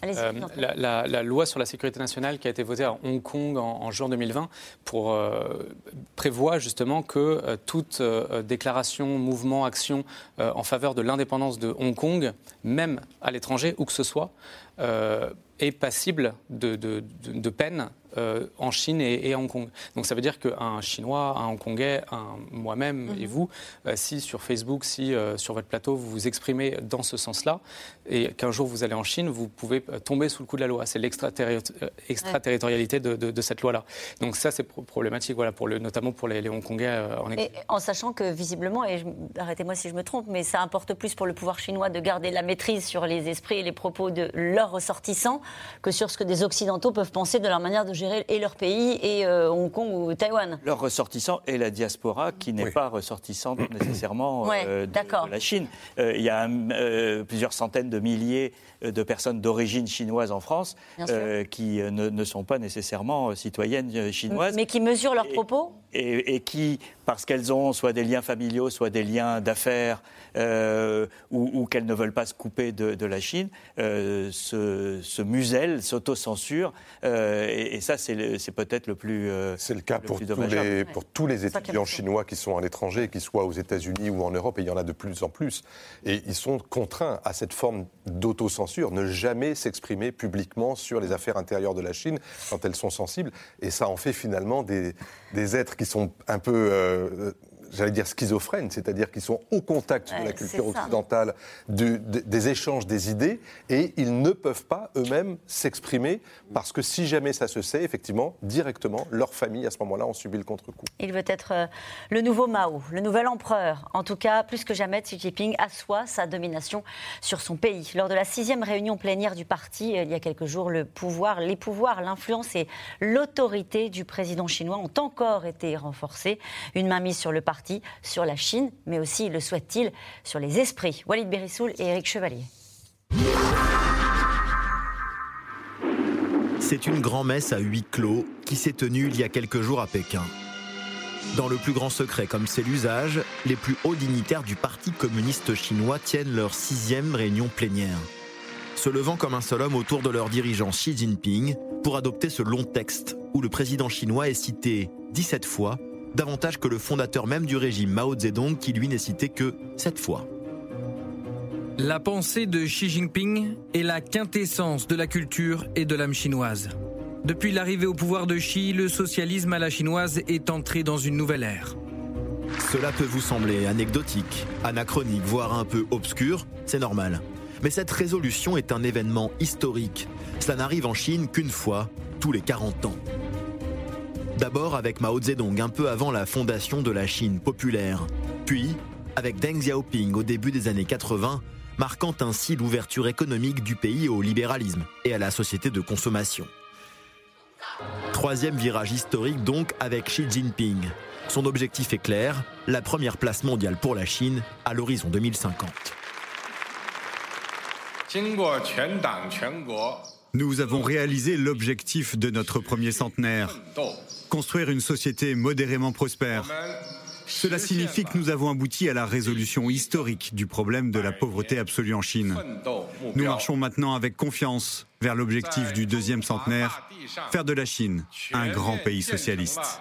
Euh, la, loi sur la sécurité nationale qui a été votée à Hong Kong en, juin 2020 pour, euh, prévoit justement que euh, toute déclaration, mouvement, action en faveur de l'indépendance de Hong Kong, même à l'étranger, où que ce soit, est passible de, de, de peine euh, en Chine et, à Hong Kong. Donc ça veut dire qu'un Chinois, un Hongkongais, moi-même et mhm. vous, euh, si sur Facebook, si euh, sur votre plateau vous vous exprimez dans ce sens-là, et qu'un jour vous allez en Chine, vous pouvez tomber sous le coup de la loi. C'est l'extraterritorialité de, de, cette loi-là. Donc ça c'est problématique, voilà, pour le, notamment pour les, Hongkongais en et En sachant que visiblement, et arrêtez-moi si je me trompe, mais ça importe plus pour le pouvoir chinois de garder la maîtrise sur les esprits et les propos de leurs ressortissants que sur ce que des Occidentaux peuvent penser de leur manière de gérer et leur pays et euh, Hong Kong ou Taïwan. Leurs ressortissants et la diaspora qui n'est pas ressortissante nécessairement euh, de, la Chine. Euh, il y a plusieurs centaines de milliers de personnes d'origine chinoise en France qui ne, sont pas nécessairement citoyennes chinoises. Mais qui mesurent leurs propos et, qui, parce qu'elles ont soit des liens familiaux, soit des liens d'affaires, ou, qu'elles ne veulent pas se couper de, la Chine, se, se musellent, s'autocensurent. Et, et, ça, c'est peut-être le plus. Euh, c'est le cas pour, tous les, pour tous les étudiants chinois qui sont à l'étranger, qu'ils soient aux États-Unis ou en Europe, et il y en a de plus en plus. Et ils sont contraints à cette forme d'autocensure, ne jamais s'exprimer publiquement sur les affaires intérieures de la Chine quand elles sont sensibles. Et ça en fait finalement des, êtres qui sont un peu. Euh, j'allais dire schizophrènes, c'est-à-dire qu'ils sont au contact de la culture occidentale, des échanges des idées, et ils ne peuvent pas eux-mêmes s'exprimer, parce que si jamais ça se sait, effectivement, directement, leur famille, à ce moment-là, ont subi le contre-coup. Il veut être euh, le nouveau Mao, le nouvel empereur. En tout cas, plus que jamais, Xi Jinping assoit sa domination sur son pays. Lors de la sixième réunion plénière du parti, euh, il y a quelques jours, le pouvoir, les pouvoirs, l'influence et l'autorité du président chinois ont encore été renforcés. Une main mise sur le parti sur la Chine, mais aussi, le souhaite-t-il, sur les esprits. Walid Berissoul et Eric Chevalier. C'est une grand-messe à huis clos qui s'est tenue il y a quelques jours à Pékin. Dans le plus grand secret, comme c'est l'usage, les plus hauts dignitaires du Parti communiste chinois tiennent leur sixième réunion plénière. Se levant comme un seul homme autour de leur dirigeant Xi Jinping pour adopter ce long texte où le président chinois est cité 17 fois davantage que le fondateur même du régime Mao Zedong qui lui n'est cité que sept fois. La pensée de Xi Jinping est la quintessence de la culture et de l'âme chinoise. Depuis l'arrivée au pouvoir de Xi, le socialisme à la chinoise est entré dans une nouvelle ère. Cela peut vous sembler anecdotique, anachronique, voire un peu obscur, c'est normal. Mais cette résolution est un événement historique. Cela n'arrive en Chine qu'une fois tous les 40 ans. D'abord avec Mao Zedong un peu avant la fondation de la Chine populaire, puis avec Deng Xiaoping au début des années 80, marquant ainsi l'ouverture économique du pays au libéralisme et à la société de consommation. Troisième virage historique donc avec Xi Jinping. Son objectif est clair, la première place mondiale pour la Chine à l'horizon 2050. Nous avons réalisé l'objectif de notre premier centenaire, construire une société modérément prospère. Cela signifie que nous avons abouti à la résolution historique du problème de la pauvreté absolue en Chine. Nous marchons maintenant avec confiance vers l'objectif du deuxième centenaire, faire de la Chine un grand pays socialiste.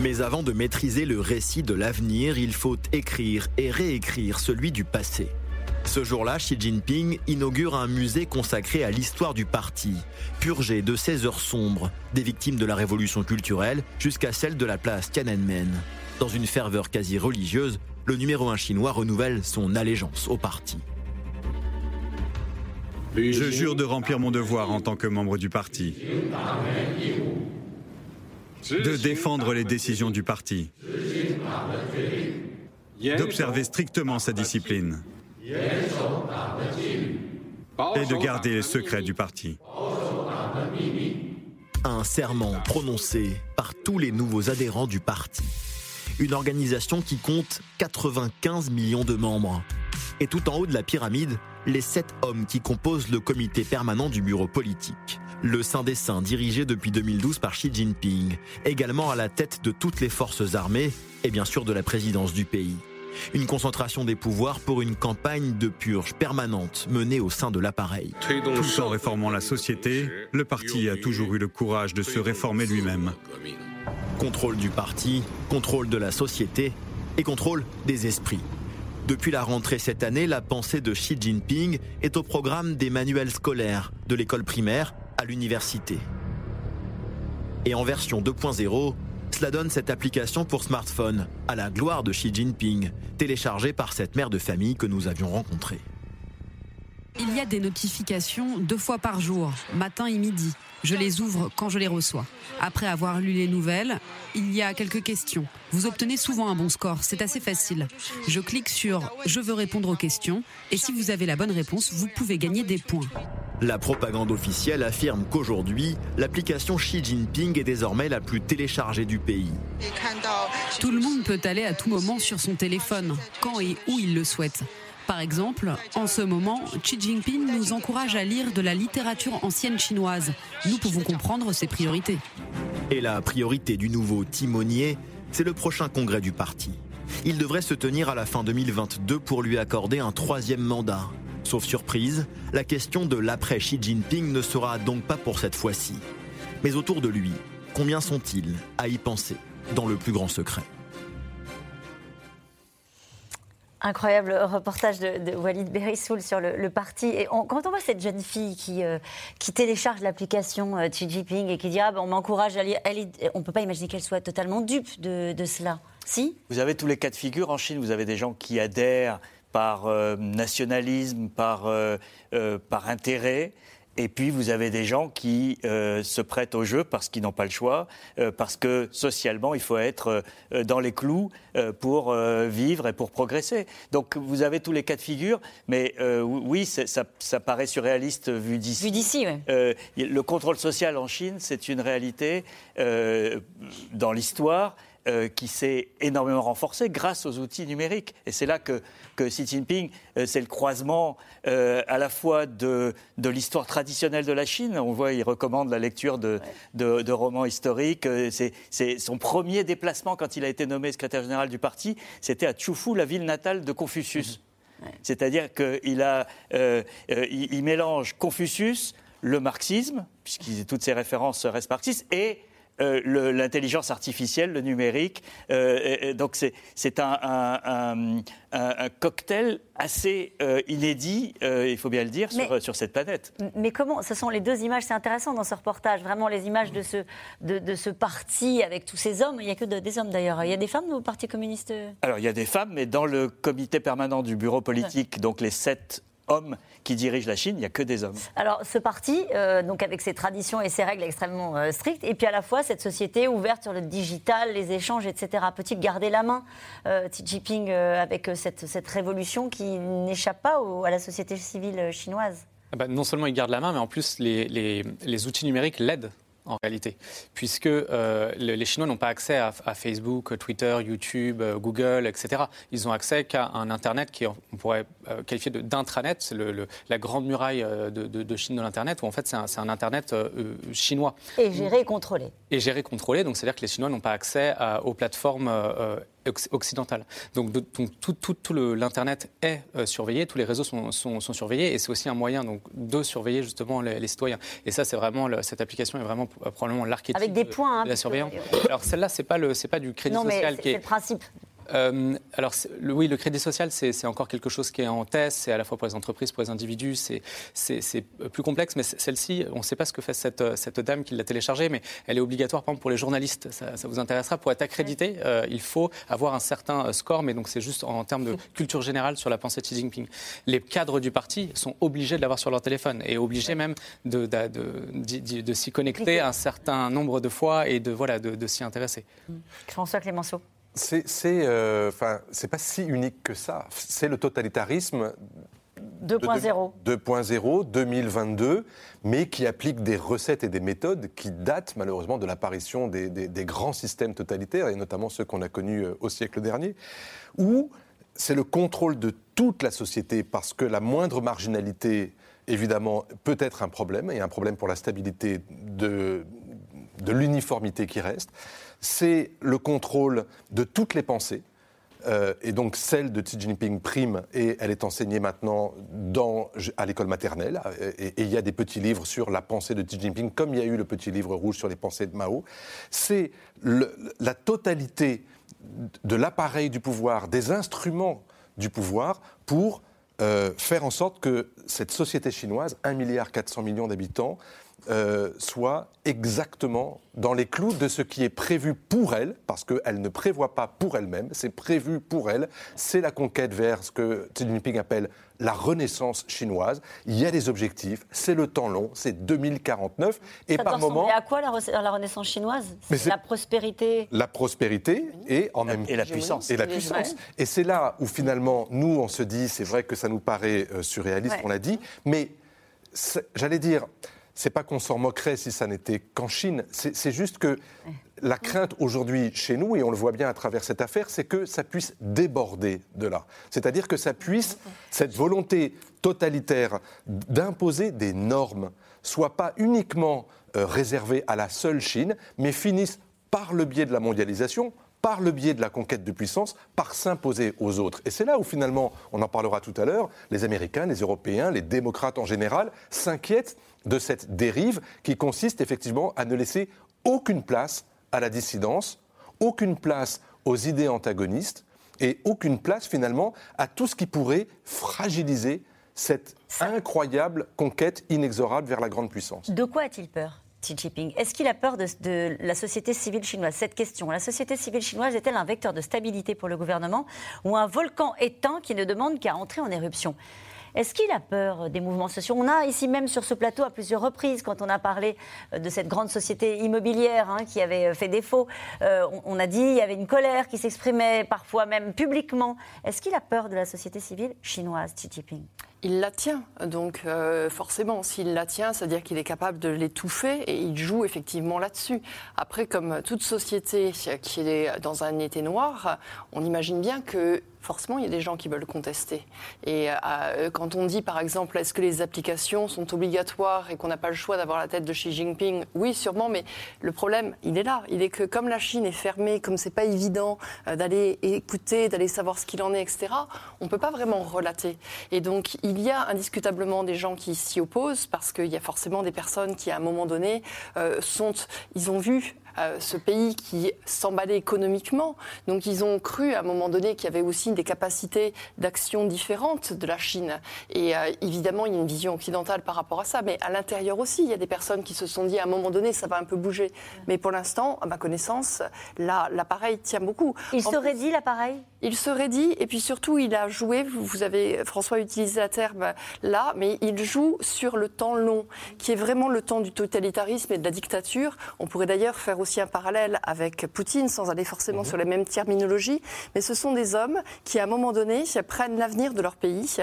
Mais avant de maîtriser le récit de l'avenir, il faut écrire et réécrire celui du passé. Ce jour-là, Xi Jinping inaugure un musée consacré à l'histoire du parti, purgé de ses heures sombres, des victimes de la révolution culturelle jusqu'à celle de la place Tiananmen. Dans une ferveur quasi religieuse, le numéro un chinois renouvelle son allégeance au parti. Je jure de remplir mon devoir en tant que membre du parti, de défendre les décisions du parti, d'observer strictement sa discipline et de garder les secrets du parti. Un serment prononcé par tous les nouveaux adhérents du parti. une organisation qui compte 95 millions de membres. Et tout en haut de la pyramide, les sept hommes qui composent le comité permanent du bureau politique. Le Saint des Saints, dirigé depuis 2012 par Xi Jinping, également à la tête de toutes les forces armées et bien sûr de la présidence du pays. Une concentration des pouvoirs pour une campagne de purge permanente menée au sein de l'appareil. Tout en réformant la société, le parti a toujours eu le courage de se réformer lui-même. Contrôle du parti, contrôle de la société et contrôle des esprits. Depuis la rentrée cette année, la pensée de Xi Jinping est au programme des manuels scolaires, de l'école primaire à l'université. Et en version 2.0, cela donne cette application pour smartphone, à la gloire de Xi Jinping, téléchargée par cette mère de famille que nous avions rencontrée. Il y a des notifications deux fois par jour, matin et midi. Je les ouvre quand je les reçois. Après avoir lu les nouvelles, il y a quelques questions. Vous obtenez souvent un bon score, c'est assez facile. Je clique sur Je veux répondre aux questions et si vous avez la bonne réponse, vous pouvez gagner des points. La propagande officielle affirme qu'aujourd'hui, l'application Xi Jinping est désormais la plus téléchargée du pays. Tout le monde peut aller à tout moment sur son téléphone, quand et où il le souhaite. Par exemple, en ce moment, Xi Jinping nous encourage à lire de la littérature ancienne chinoise. Nous pouvons comprendre ses priorités. Et la priorité du nouveau timonier, c'est le prochain congrès du parti. Il devrait se tenir à la fin 2022 pour lui accorder un troisième mandat. Sauf surprise, la question de l'après Xi Jinping ne sera donc pas pour cette fois-ci. Mais autour de lui, combien sont-ils à y penser dans le plus grand secret? Incroyable reportage de, Walid Berissoul sur le, parti. Et quand on voit cette jeune fille qui, euh, qui télécharge l'application euh, Xi Jinping et qui dit ah, ben, on m'encourage à lire, on ne peut pas imaginer qu'elle soit totalement dupe de, de, cela. Si? Vous avez tous les cas de figure en Chine. Vous avez des gens qui adhèrent par euh, nationalisme, par, par intérêt. Et puis vous avez des gens qui euh, se prêtent au jeu parce qu'ils n'ont pas le choix, euh, parce que socialement il faut être euh, dans les clous pour vivre et pour progresser. Donc vous avez tous les cas de figure, mais oui, ça, ça, paraît surréaliste vu d'ici. Vu d'ici, oui. le contrôle social en Chine, c'est une réalité dans l'histoire euh, qui s'est énormément renforcé grâce aux outils numériques. Et c'est là que, que, Xi Jinping, euh, c'est le croisement euh, à la fois de, de l'histoire traditionnelle de la Chine. On voit, il recommande la lecture de, de, romans historiques. C'est son premier déplacement quand il a été nommé secrétaire général du parti. C'était à Chufu, la ville natale de Confucius. Mmh. C'est-à-dire qu'il a, il, mélange Confucius, le marxisme, puisque toutes ses références restent marxistes, et euh, l'intelligence artificielle, le numérique. Euh, donc c'est un, cocktail assez euh, inédit, il faut bien le dire, sur, cette planète. Mais comment Ce sont les deux images, c'est intéressant dans ce reportage, vraiment les images de ce, de, ce parti avec tous ces hommes. Il n'y a que des hommes d'ailleurs. Il y a des femmes au Parti communiste? Alors il y a des femmes, mais dans le comité permanent du bureau politique, donc les sept hommes qui dirigent la Chine, il n'y a que des hommes. Alors ce parti, euh, donc avec ses traditions et ses règles extrêmement euh, strictes, et puis à la fois cette société ouverte sur le digital, les échanges, etc. Peut-il garder la main, euh, Xi Jinping, avec cette, cette, révolution qui n'échappe pas à la société civile chinoise? Ah bah, non seulement il garde la main, mais en plus les, les, les outils numériques l'aident en réalité, puisque euh, les Chinois n'ont pas accès à, Facebook, Twitter, YouTube, euh, Google, etc. Ils ont accès qu'à un Internet qui on pourrait euh, qualifier d'intranet, c'est la grande muraille de, Chine de l'Internet, où en fait c'est un, Internet chinois. Et géré et contrôlé. Et géré et contrôlé, donc c'est-à-dire que les Chinois n'ont pas accès aux plateformes occidentale. Donc, tout, l'Internet est euh, surveillé, tous les réseaux sont, surveillés et c'est aussi un moyen donc, de surveiller justement les, citoyens. Et ça, c'est vraiment, cette application est vraiment probablement l'archétype Avec des points, hein, de la surveillance. Alors celle-là, c'est pas, pas du crédit social qui est... C'est le principe. Euh, alors oui, le crédit social, c'est encore quelque chose qui est en test. C'est à la fois pour les entreprises, pour les individus. C'est plus complexe, mais celle-ci, on ne sait pas ce que fait cette, cette dame qui l'a téléchargée, mais elle est obligatoire, par exemple, pour les journalistes. Ça, vous intéressera. Pour être accrédité, euh, il faut avoir un certain score, mais donc c'est juste en, termes de culture générale sur la pensée de Xi Jinping. Les cadres du parti sont obligés de l'avoir sur leur téléphone et obligés même de, de, de, s'y connecter un certain nombre de fois et de, voilà, de, s'y intéresser. François Clémenceau. C'est euh, pas si unique que ça. C'est le totalitarisme 2.0. 2.0, 2022, mais qui applique des recettes et des méthodes qui datent malheureusement de l'apparition des, grands systèmes totalitaires, et notamment ceux qu'on a connus euh, au siècle dernier, où c'est le contrôle de toute la société, parce que la moindre marginalité, évidemment, peut être un problème, et un problème pour la stabilité de l'uniformité qui reste. C'est le contrôle de toutes les pensées, euh, et donc celle de Xi Jinping prime et elle est enseignée maintenant à l'école maternelle. Euh, et, il y a des petits livres sur la pensée de Xi Jinping, comme il y a eu le petit livre rouge sur les pensées de Mao. C'est la totalité de l'appareil du pouvoir, des instruments du pouvoir pour euh, faire en sorte que cette société chinoise, 1,4 milliard d'habitants, euh, soit exactement dans les clous de ce qui est prévu pour elle, parce qu'elle ne prévoit pas pour elle-même, c'est prévu pour elle, c'est la conquête vers ce que Xi Jinping appelle la renaissance chinoise. Il y a des objectifs, c'est le temps long, c'est 2049, et par moment... à quoi la, renaissance chinoise? C'est la prospérité La prospérité et en même Et la puissance. Et la puissance. Et c'est là où finalement, nous, on se dit, c'est vrai que ça nous paraît euh, surréaliste, on l'a dit, mais j'allais dire c'est pas qu'on s'en moquerait si ça n'était qu'en Chine. C'est juste que la crainte aujourd'hui chez nous, et on le voit bien à travers cette affaire, c'est que ça puisse déborder de là. C'est-à-dire que ça puisse, cette volonté totalitaire d'imposer des normes, soit pas uniquement euh, réservée à la seule Chine, mais finisse par le biais de la mondialisation, par le biais de la conquête de puissance, par s'imposer aux autres. Et c'est là où finalement, on en parlera tout à l'heure, les Américains, les Européens, les démocrates en général s'inquiètent de cette dérive qui consiste effectivement à ne laisser aucune place à la dissidence, aucune place aux idées antagonistes et aucune place finalement à tout ce qui pourrait fragiliser cette incroyable conquête inexorable vers la grande puissance. De quoi a-t-il peur Xi Jinping? Est-ce qu'il a peur de, de, la société civile chinoise? Cette question, la société civile chinoise est-elle un vecteur de stabilité pour le gouvernement ou un volcan éteint qui ne demande qu'à entrer en éruption? Est-ce qu'il a peur des mouvements sociaux? On a ici même sur ce plateau à plusieurs reprises, quand on a parlé euh, de cette grande société immobilière hein, qui avait euh, fait défaut, euh, on, a dit qu'il y avait une colère qui s'exprimait parfois même publiquement. Est-ce qu'il a peur de la société civile chinoise, Xi Jinping? Il la tient. Donc forcément, s'il la tient, c'est-à-dire qu'il est capable de l'étouffer et il joue effectivement là-dessus. Après, comme toute société qui est dans un été noir, on imagine bien que forcément, il y a des gens qui veulent contester. Et euh, quand on dit, par exemple, est-ce que les applications sont obligatoires et qu'on n'a pas le choix d'avoir la tête de Xi Jinping? Oui, sûrement, mais le problème, il est là. Il est que comme la Chine est fermée, comme c'est pas évident euh, d'aller écouter, d'aller savoir ce qu'il en est, etc., on ne peut pas vraiment relater. Et donc, il y a indiscutablement des gens qui s'y opposent parce qu'il y a forcément des personnes qui, à un moment donné, euh, sont, ils ont vu euh, ce pays qui s'emballait économiquement. Donc ils ont cru à un moment donné qu'il y avait aussi des capacités d'action différentes de la Chine. Et euh, évidemment, il y a une vision occidentale par rapport à ça. Mais à l'intérieur aussi, il y a des personnes qui se sont dit à un moment donné, ça va un peu bouger. Mais pour l'instant, à ma connaissance, là, l'appareil tient beaucoup. Il serait dit l'appareil? Il serait dit. Et puis surtout, il a joué, vous avez, François utilisé le terme là, mais il joue sur le temps long, qui est vraiment le temps du totalitarisme et de la dictature. On pourrait d'ailleurs faire aussi un parallèle avec Poutine, sans aller forcément mhm. sur les mêmes terminologies, mais ce sont des hommes qui, à un moment donné, prennent l'avenir de leur pays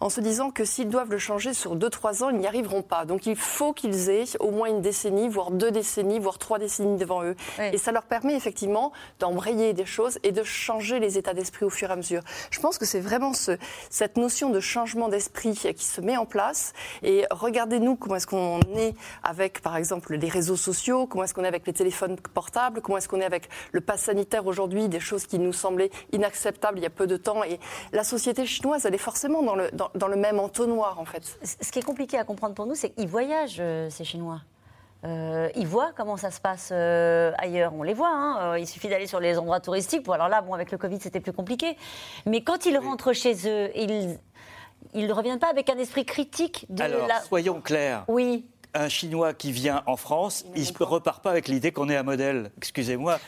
en se disant que s'ils doivent le changer sur 2-3 ans, ils n'y arriveront pas. Donc il faut qu'ils aient au moins une décennie, voire deux décennies, voire trois décennies devant eux. Et ça leur permet effectivement d'embrayer des choses et de changer les états d'esprit au fur et à mesure. Je pense que c'est vraiment ce, cette notion de changement d'esprit qui se met en place. Et regardez-nous comment est-ce qu'on est avec, par exemple, les réseaux sociaux, comment est-ce qu'on est avec les téléphones portable Comment est-ce qu'on est avec le pass sanitaire aujourd'hui Des choses qui nous semblaient inacceptables il y a peu de temps. Et la société chinoise, elle est forcément dans le, dans, le même entonnoir, en fait. Ce qui est compliqué à comprendre pour nous, c'est qu'ils voyagent, euh, ces Chinois. Euh, ils voient comment ça se passe euh, ailleurs. On les voit. Hein. il suffit d'aller sur les endroits touristiques. Bon, alors là, bon, avec le Covid, c'était plus compliqué. Mais quand ils rentrent chez eux, ils, ils ne reviennent pas avec un esprit critique de alors, soyons clairs. Oui un Chinois qui vient en France, il ne repart pas avec l'idée qu'on est un modèle. Excusez-moi.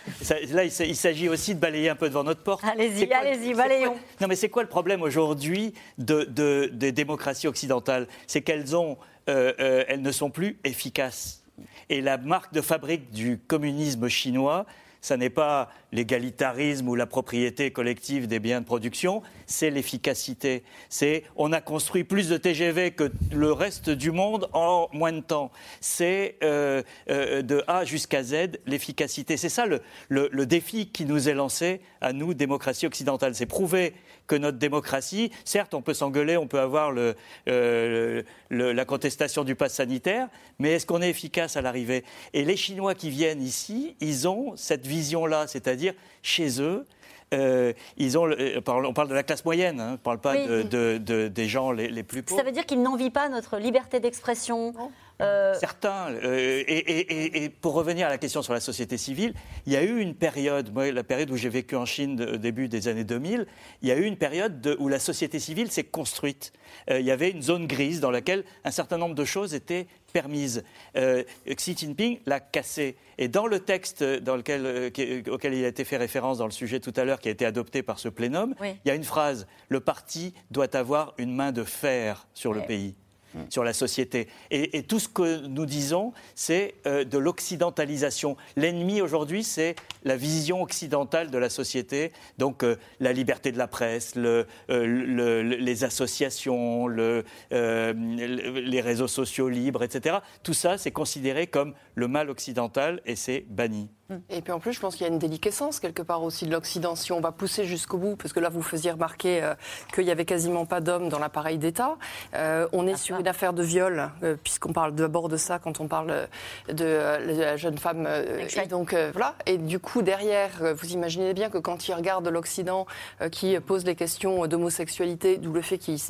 Là, il s'agit aussi de balayer un peu devant notre porte. Allez-y, allez-y, balayons. Non, mais c'est quoi le problème aujourd'hui de, des démocraties occidentales? C'est qu'elles ont, euh, euh, elles ne sont plus efficaces. Et la marque de fabrique du communisme chinois, ça n'est pas l'égalitarisme ou la propriété collective des biens de production, c'est l'efficacité. C'est on a construit plus de TGV que le reste du monde en moins de temps. C'est euh, euh, de A jusqu'à Z l'efficacité. C'est ça le, le, défi qui nous est lancé à nous, démocratie occidentale. C'est prouver que notre démocratie, certes, on peut s'engueuler, on peut avoir le, euh, la contestation du pass sanitaire, mais est-ce qu'on est efficace à l'arrivée? Et les Chinois qui viennent ici, ils ont cette vision-là, c'est-à-dire chez eux, euh, ils ont, euh, on parle de la classe moyenne, hein, on ne parle pas de, des gens les, plus pauvres. Ça veut dire qu'ils n'envient pas notre liberté d'expression euh, Certains. et, pour revenir à la question sur la société civile, il y a eu une période, moi, la période où j'ai vécu en Chine au début des années 2000, il y a eu une période où la société civile s'est construite. il y avait une zone grise dans laquelle un certain nombre de choses étaient permise. Euh, Xi Jinping l'a cassé. Et dans le texte dans lequel, euh, auquel il a été fait référence dans le sujet tout à l'heure, qui a été adopté par ce plénum, il y a une phrase Le parti doit avoir une main de fer sur le pays. Mm. sur la société. Et, tout ce que nous disons, c'est euh, de l'occidentalisation. L'ennemi aujourd'hui, c'est la vision occidentale de la société, donc euh, la liberté de la presse, euh, les associations, le, les réseaux sociaux libres, etc. Tout ça, c'est considéré comme le mal occidental et c'est banni. Et puis en plus, je pense qu'il y a une déliquescence quelque part aussi de l'Occident. Si on va pousser jusqu'au bout, parce que là, vous faisiez remarquer euh, qu'il n'y avait quasiment pas d'hommes dans l'appareil d'État. Euh, on est sur une affaire de viol, euh, puisqu'on parle d'abord de ça quand on parle de, la jeune femme. et donc voilà. Et du coup, derrière, vous imaginez bien que quand ils regardent l'Occident qui pose les questions d'homosexualité, d'où le fait qu'ils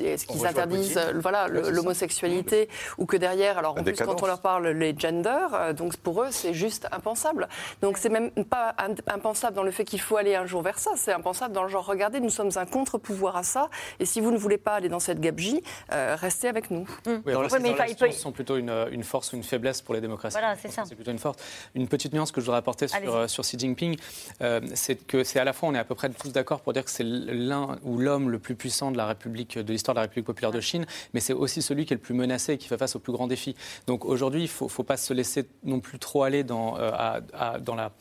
interdisent voilà, l'homosexualité, ou que derrière, alors en plus, quand on leur parle les genders, donc pour eux, c'est juste impensable. Donc donc c'est même pas impensable dans le fait qu'il faut aller un jour vers ça. C'est impensable dans le genre, regardez, nous sommes un contre-pouvoir à ça. Et si vous ne voulez pas aller dans cette gabegie, euh, restez avec nous. Mmh. Oui, alors, mais les peut... sont plutôt une, force ou une faiblesse pour les démocraties. Voilà, c'est ça. C'est plutôt une force. Une petite nuance que je voudrais apporter sur, euh, sur Xi Jinping, euh, c'est que c'est à la fois, on est à peu près tous d'accord pour dire que c'est l'un ou l'homme le plus puissant de la République, de l'histoire de la République populaire de Chine, mais c'est aussi celui qui est le plus menacé et qui fait face aux plus grands défis. Donc aujourd'hui, il ne faut, pas se laisser non plus trop aller dans, dans la на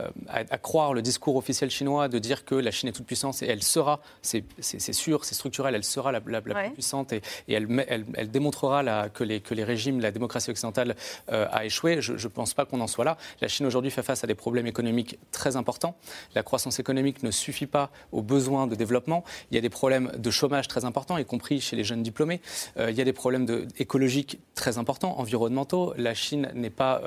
euh, à, croire le discours officiel chinois de dire que la Chine est toute puissance et elle sera, c'est sûr, c'est structurel, elle sera la, plus puissante et, elle, elle, démontrera que, les, que les régimes, la démocratie occidentale euh, a échoué. Je ne pense pas qu'on en soit là. La Chine aujourd'hui fait face à des problèmes économiques très importants. La croissance économique ne suffit pas aux besoins de développement. Il y a des problèmes de chômage très importants, y compris chez les jeunes diplômés. Euh, il y a des problèmes de, écologiques très importants, environnementaux. La Chine n'est pas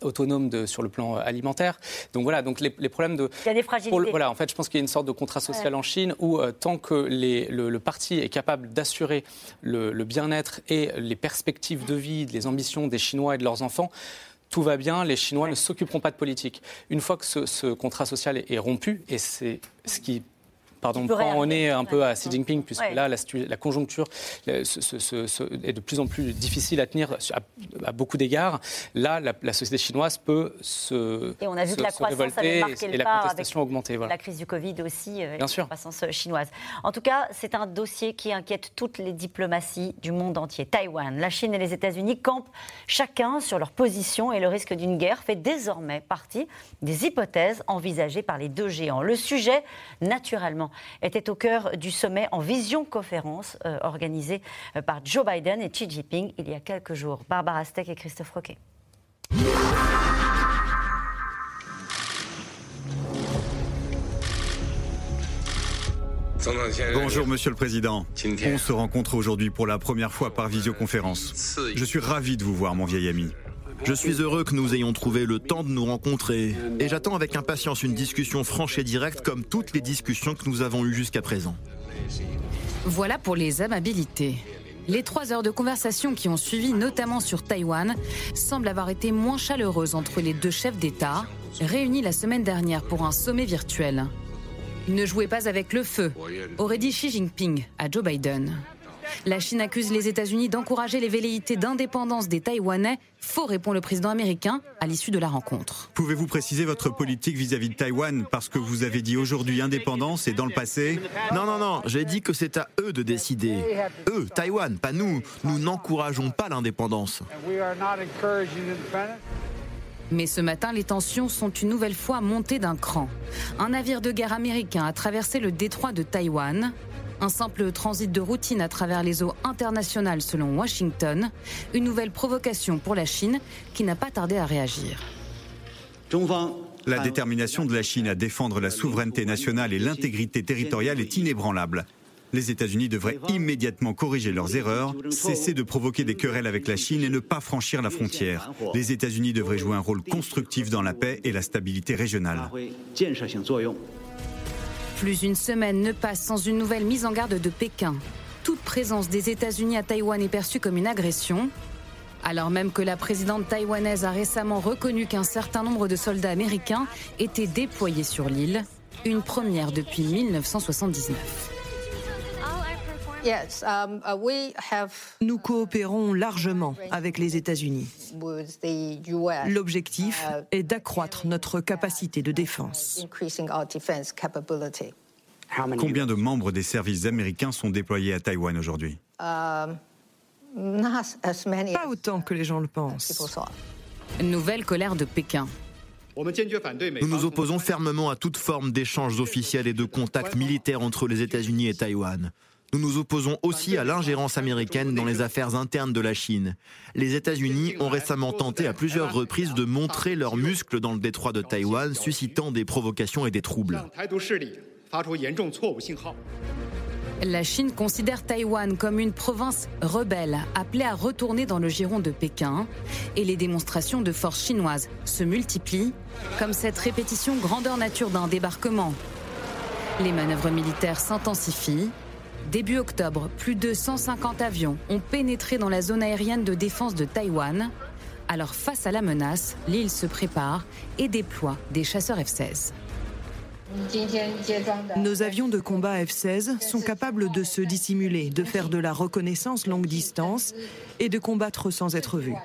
autonome de, sur le plan alimentaire. Donc voilà, donc les, problèmes de. Il y a des fragilités. voilà, en fait, je pense qu'il y a une sorte de contrat social en Chine où euh, tant que le, parti est capable d'assurer le, bien-être et les perspectives de vie, les ambitions des Chinois et de leurs enfants, tout va bien, les Chinois ne s'occuperont pas de politique. Une fois que ce, ce contrat social est rompu, et c'est ce qui pardon, prend on est un peu à Xi Jinping, puisque là, la, conjoncture est de plus en plus difficile à tenir à, beaucoup d'égards. Là, la, société chinoise peut se Et on a vu que la croissance avait marqué et, la contestation augmenter. La crise du Covid aussi, euh, Bien sûr. la croissance euh, chinoise. En tout cas, c'est un dossier qui inquiète toutes les diplomaties du monde entier. Taïwan, la Chine et les États-Unis campent chacun sur leur position et le risque d'une guerre fait désormais partie des hypothèses envisagées par les deux géants. Le sujet, naturellement, était au cœur du sommet en visioconférence euh, organisé euh, par Joe Biden et Xi Jinping il y a quelques jours. Barbara Steck et Christophe Roquet. Bonjour Monsieur le Président. On se rencontre aujourd'hui pour la première fois par visioconférence. Je suis ravi de vous voir mon vieil ami. Je suis heureux que nous ayons trouvé le temps de nous rencontrer et j'attends avec impatience une discussion franche et directe comme toutes les discussions que nous avons eues jusqu'à présent. Voilà pour les amabilités. Les trois heures de conversation qui ont suivi, notamment sur Taïwan, semblent avoir été moins chaleureuses entre les deux chefs d'État, réunis la semaine dernière pour un sommet virtuel. Ne jouez pas avec le feu, aurait dit Xi Jinping à Joe Biden. La Chine accuse les États-Unis d'encourager les velléités d'indépendance des Taïwanais. Faux, répond le président américain à l'issue de la rencontre. Pouvez-vous préciser votre politique vis-à-vis de Taïwan Parce que vous avez dit aujourd'hui indépendance et dans le passé? Non, non, non, j'ai dit que c'est à eux de décider. Eux, Taïwan, pas nous. Nous n'encourageons pas l'indépendance. Mais ce matin, les tensions sont une nouvelle fois montées d'un cran. Un navire de guerre américain a traversé le détroit de Taïwan. Un simple transit de routine à travers les eaux internationales selon Washington. Une nouvelle provocation pour la Chine qui n'a pas tardé à réagir. La détermination de la Chine à défendre la souveraineté nationale et l'intégrité territoriale est inébranlable. Les États-Unis devraient immédiatement corriger leurs erreurs, cesser de provoquer des querelles avec la Chine et ne pas franchir la frontière. Les États-Unis devraient jouer un rôle constructif dans la paix et la stabilité régionale. Plus une semaine ne passe sans une nouvelle mise en garde de Pékin. Toute présence des États-Unis à Taïwan est perçue comme une agression. Alors même que la présidente taïwanaise a récemment reconnu qu'un certain nombre de soldats américains étaient déployés sur l'île, une première depuis 1979. Um, uh, Nous coopérons largement avec les États-Unis. L'objectif uh, est d'accroître notre capacité de défense. Combien de membres des services américains sont déployés à Taïwan aujourd'hui? Um, Pas autant que les gens le pensent. Nouvelle colère de Pékin. Nous nous opposons fermement à toute forme d'échanges officiels et de contacts militaires entre les États-Unis et Taïwan. Nous nous opposons aussi à l'ingérence américaine dans les affaires internes de la Chine. Les États-Unis ont récemment tenté à plusieurs reprises de montrer leurs muscles dans le détroit de Taïwan, suscitant des provocations et des troubles. La Chine considère Taïwan comme une province rebelle, appelée à retourner dans le giron de Pékin. Et les démonstrations de force chinoises se multiplient, comme cette répétition grandeur nature d'un débarquement. Les manœuvres militaires s'intensifient. Début octobre, plus de 150 avions ont pénétré dans la zone aérienne de défense de Taïwan. Alors face à la menace, l'île se prépare et déploie des chasseurs F-16. Nos avions de combat F-16 sont capables de se dissimuler, de faire de la reconnaissance longue distance et de combattre sans être vus.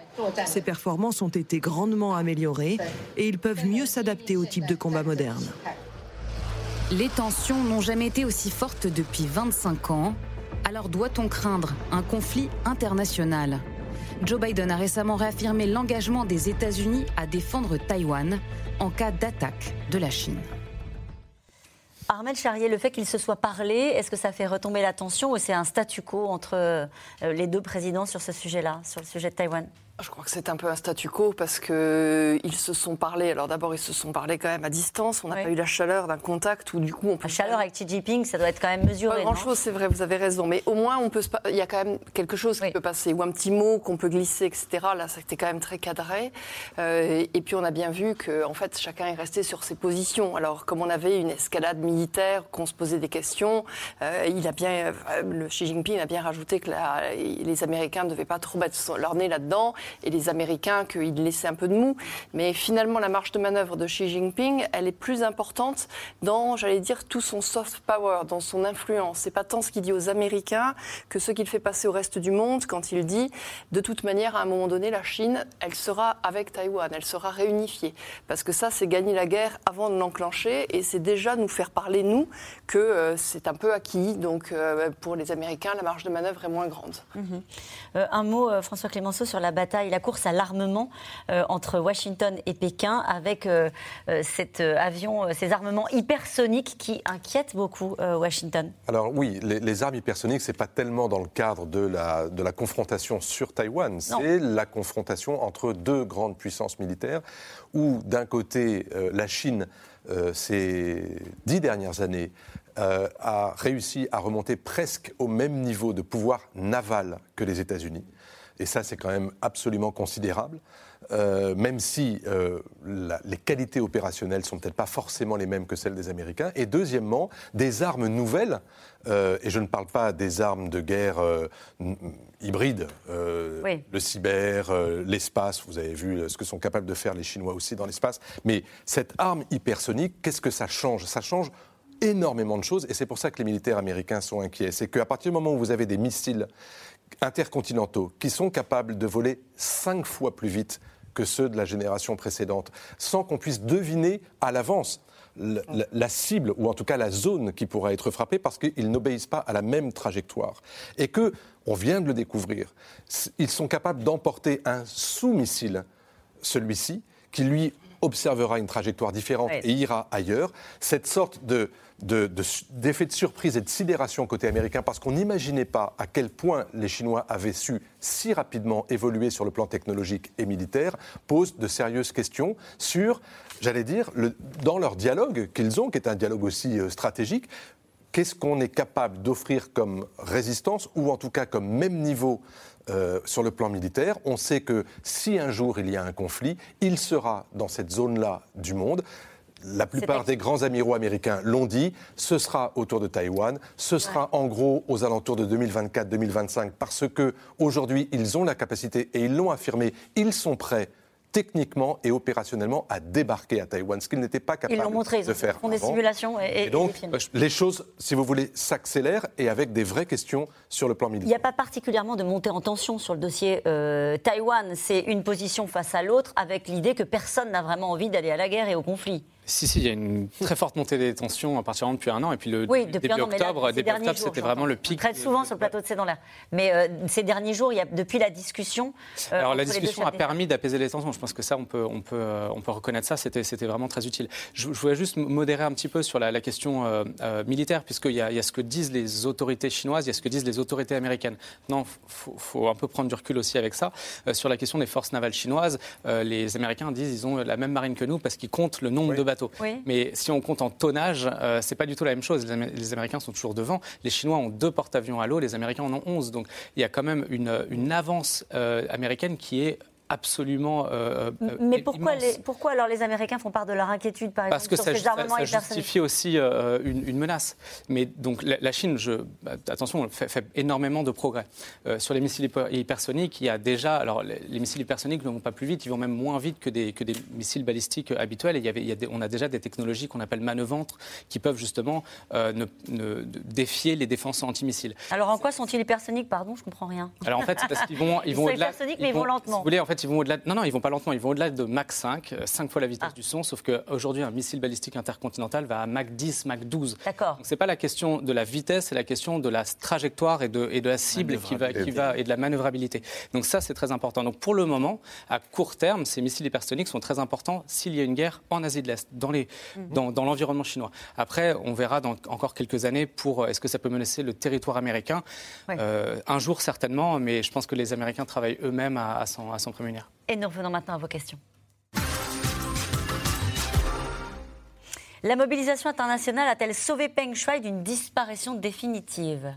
Ces performances ont été grandement améliorées et ils peuvent mieux s'adapter au type de combat moderne. Les tensions n'ont jamais été aussi fortes depuis 25 ans. Alors doit-on craindre un conflit international? Joe Biden a récemment réaffirmé l'engagement des États-Unis à défendre Taïwan en cas d'attaque de la Chine. Armel Charrier, le fait qu'il se soit parlé, est-ce que ça fait retomber la tension ou c'est un statu quo entre euh, les deux présidents sur ce sujet-là, sur le sujet de Taïwan? Je crois que c'est un peu un statu quo parce que ils se sont parlé. Alors d'abord, ils se sont parlé quand même à distance. On n'a pas eu la chaleur d'un contact où du coup on peut. La chaleur avec Xi Jinping, ça doit être quand même mesuré. Pas grand chose, c'est vrai. Vous avez raison. Mais au moins, on peut. Il y a quand même quelque chose qui peut passer ou un petit mot qu'on peut glisser, etc. Là, c'était quand même très cadré. Euh, et puis on a bien vu que en fait, chacun est resté sur ses positions. Alors comme on avait une escalade militaire, qu'on se posait des questions, euh, il a bien, euh, le Xi Jinping a bien rajouté que les Américains ne devaient pas trop mettre leur nez là-dedans et les Américains qu'ils laissaient un peu de mou. Mais finalement, la marge de manœuvre de Xi Jinping, elle est plus importante dans, j'allais dire, tout son soft power, dans son influence. C'est pas tant ce qu'il dit aux Américains que ce qu'il fait passer au reste du monde quand il dit, de toute manière, à un moment donné, la Chine, elle sera avec Taïwan, elle sera réunifiée. Parce que ça, c'est gagner la guerre avant de l'enclencher et c'est déjà nous faire parler, nous, que euh, c'est un peu acquis. Donc, euh, pour les Américains, la marge de manœuvre est moins grande. Mhm. Euh, un mot, François Clémenceau, sur la bataille, la course à l'armement euh, entre Washington et Pékin avec euh, euh, cet avion, ces armements hypersoniques qui inquiètent beaucoup Washington. Alors oui, les, armes hypersoniques, ce n'est pas tellement dans le cadre de la, de la confrontation sur Taïwan, c'est la confrontation entre deux grandes puissances militaires où d'un côté la Chine ces dix dernières années a réussi à remonter presque au même niveau de pouvoir naval que les États-Unis. Et ça, c'est quand même absolument considérable, euh, même si euh, les qualités opérationnelles sont peut-être pas forcément les mêmes que celles des Américains. Et deuxièmement, des armes nouvelles, euh, et je ne parle pas des armes de guerre hybrides, le cyber, l'espace, vous avez vu ce que sont capables de faire les Chinois aussi dans l'espace, mais cette arme hypersonique, qu'est-ce que ça change? Ça change énormément de choses, et c'est pour ça que les militaires américains sont inquiets. C'est qu'à partir du moment où vous avez des missiles intercontinentaux qui sont capables de voler cinq fois plus vite que ceux de la génération précédente, sans qu'on puisse deviner à l'avance la, cible, ou en tout cas la zone qui pourra être frappée, parce qu'ils n'obéissent pas à la même trajectoire. Et que, on vient de le découvrir, ils sont capables d'emporter un sous-missile, celui-ci, qui lui observera une trajectoire différente Ouais. et ira ailleurs. Cette sorte de de- de- d'effet de, surprise et de sidération côté américain parce qu'on n'imaginait pas à quel point les Chinois avaient su si rapidement évoluer sur le plan technologique et militaire pose de sérieuses questions sur, j'allais dire, dans leur dialogue qu'ils ont, qui est un dialogue aussi euh, stratégique, qu'est-ce qu'on est capable d'offrir comme résistance ou en tout cas comme même niveau euh, sur le plan militaire. On sait que si un jour il y a un conflit, il sera dans cette zone-là du monde. La plupart des grands amiraux américains l'ont dit, ce sera autour de Taïwan, ce sera en gros aux alentours de 2024-2025 parce que aujourd'hui ils ont la capacité et ils l'ont affirmé, ils sont prêts techniquement et opérationnellement à débarquer à Taïwan, ce qu'ils n'étaient pas Ils capables l'ont montré, ils de faire font des simulations et, et- Et donc, des les choses, si vous voulez, s'accélèrent et avec des vraies questions sur le plan Il n'y militaire. a pas particulièrement de montée en tension sur le dossier euh, Taïwan. C'est une position face à l'autre avec l'idée que personne n'a vraiment envie d'aller à la guerre et au conflit. Si, si, il y a une très forte montée des tensions à partir de depuis un an. Et puis le Oui, depuis début an, là, octobre, ces début octobre, c'était vraiment le pic. Très souvent sur le plateau de C'est dans l'air. Mais euh, ces derniers jours, il y a, depuis la discussion. euh, Alors la discussion a permis d'apaiser les tensions. Je pense que ça, on peut, on peut, euh, on peut reconnaître ça. C'était, c'était vraiment très utile. Je, je voulais juste modérer un petit peu sur la, la question euh, euh, militaire, puisqu'il y a, il y a ce que disent les autorités chinoises, il y a ce que disent les autorités américaines. Non, faut, faut un peu prendre du recul aussi avec ça. Euh, sur la question des forces navales chinoises, euh, les Américains disent ils ont la même marine que nous parce qu'ils comptent le nombre de bateaux. Oui. Mais si on compte en tonnage, euh, c'est pas du tout la même chose. Les, Amé- les Américains sont toujours devant. Les Chinois ont deux porte-avions à l'eau, les Américains en ont 11. Donc il y a quand même une, une avance euh, américaine qui est absolument. euh, euh, Mais pourquoi, les, pourquoi alors les Américains font part de leur inquiétude, par Parce exemple, que sur ça, ces ça- ça justifie aussi euh, une, une menace. Mais donc la, la Chine, je, bah, attention, fait, fait énormément de progrès. Euh, sur les missiles hyper- hypersoniques, il y a déjà. Alors les, les missiles hypersoniques ne vont pas plus vite, ils vont même moins vite que des, que des missiles balistiques habituels. Et il y avait, il y a des- on a déjà des technologies qu'on appelle manœuvrantes qui peuvent justement euh, ne- ne- défier les défenses antimissiles. Alors en quoi sont-ils hypersoniques? Pardon, je comprends rien. Alors en fait, c'est parce qu'ils vont, ils Ils vont au-delà. hypersoniques, mais ils vont lentement. Si vous voulez, en fait, ils vont au-delà. Non, non, ils vont pas lentement. Ils vont au-delà de Mach 5, 5 fois la vitesse Ah. du son. Sauf qu'aujourd'hui, un missile balistique intercontinental va à Mach 10, Mach 12. D'accord. Donc c'est pas la question de la vitesse, c'est la question de la trajectoire et de, et de la cible qui va, qui va et de la manœuvrabilité. Donc ça, c'est très important. Donc pour le moment, à court terme, ces missiles hypersoniques sont très importants s'il y a une guerre en Asie de l'Est, dans les, Mhm. dans, dans l'environnement chinois. Après, on verra dans encore quelques années pour euh, est-ce que ça peut menacer le territoire américain? Ouais. Euh, un jour certainement, mais je pense que les Américains travaillent eux-mêmes à, à s'en à Et nous revenons maintenant à vos questions. La mobilisation internationale a-t-elle sauvé Peng Shuai d'une disparition définitive?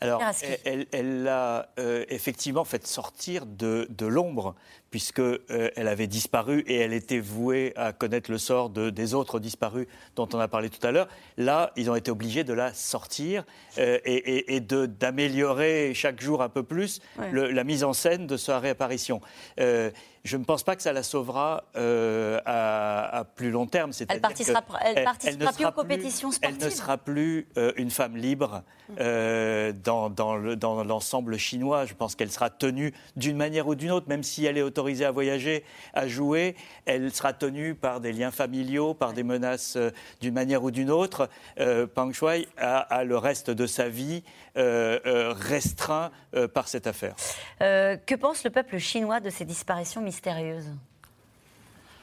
Alors, elle l'a euh, effectivement fait sortir de, de l'ombre, puisque euh, avait disparu et elle était vouée à connaître le sort de, des autres disparus dont on a parlé tout à l'heure. Là, ils ont été obligés de la sortir euh, et, et- d'améliorer chaque jour un peu plus Ouais. le- la mise en scène de sa réapparition. Euh, je ne pense pas que ça la sauvera euh, à, à plus long terme. participera- que elle participera ne plus aux compétitions Elle ne sportives. sera plus une femme libre euh, dans, dans le- dans l'ensemble chinois. Je pense qu'elle sera tenue d'une manière ou d'une autre, même si elle est autorisée à voyager, à jouer, elle sera tenue par des liens familiaux, par des menaces euh, d'une manière ou d'une autre. Euh, Pang Shuai a, a le reste de sa vie euh, euh, restreint euh, par cette affaire. Euh, Que pense le peuple chinois de ces disparitions mystérieuses?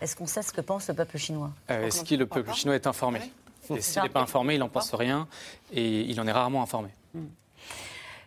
Est-ce qu'on sait ce que pense le peuple chinois? Euh, Est-ce que le peuple chinois est informé? Et s'il n'est pas informé, il n'en pense rien et il en est rarement informé.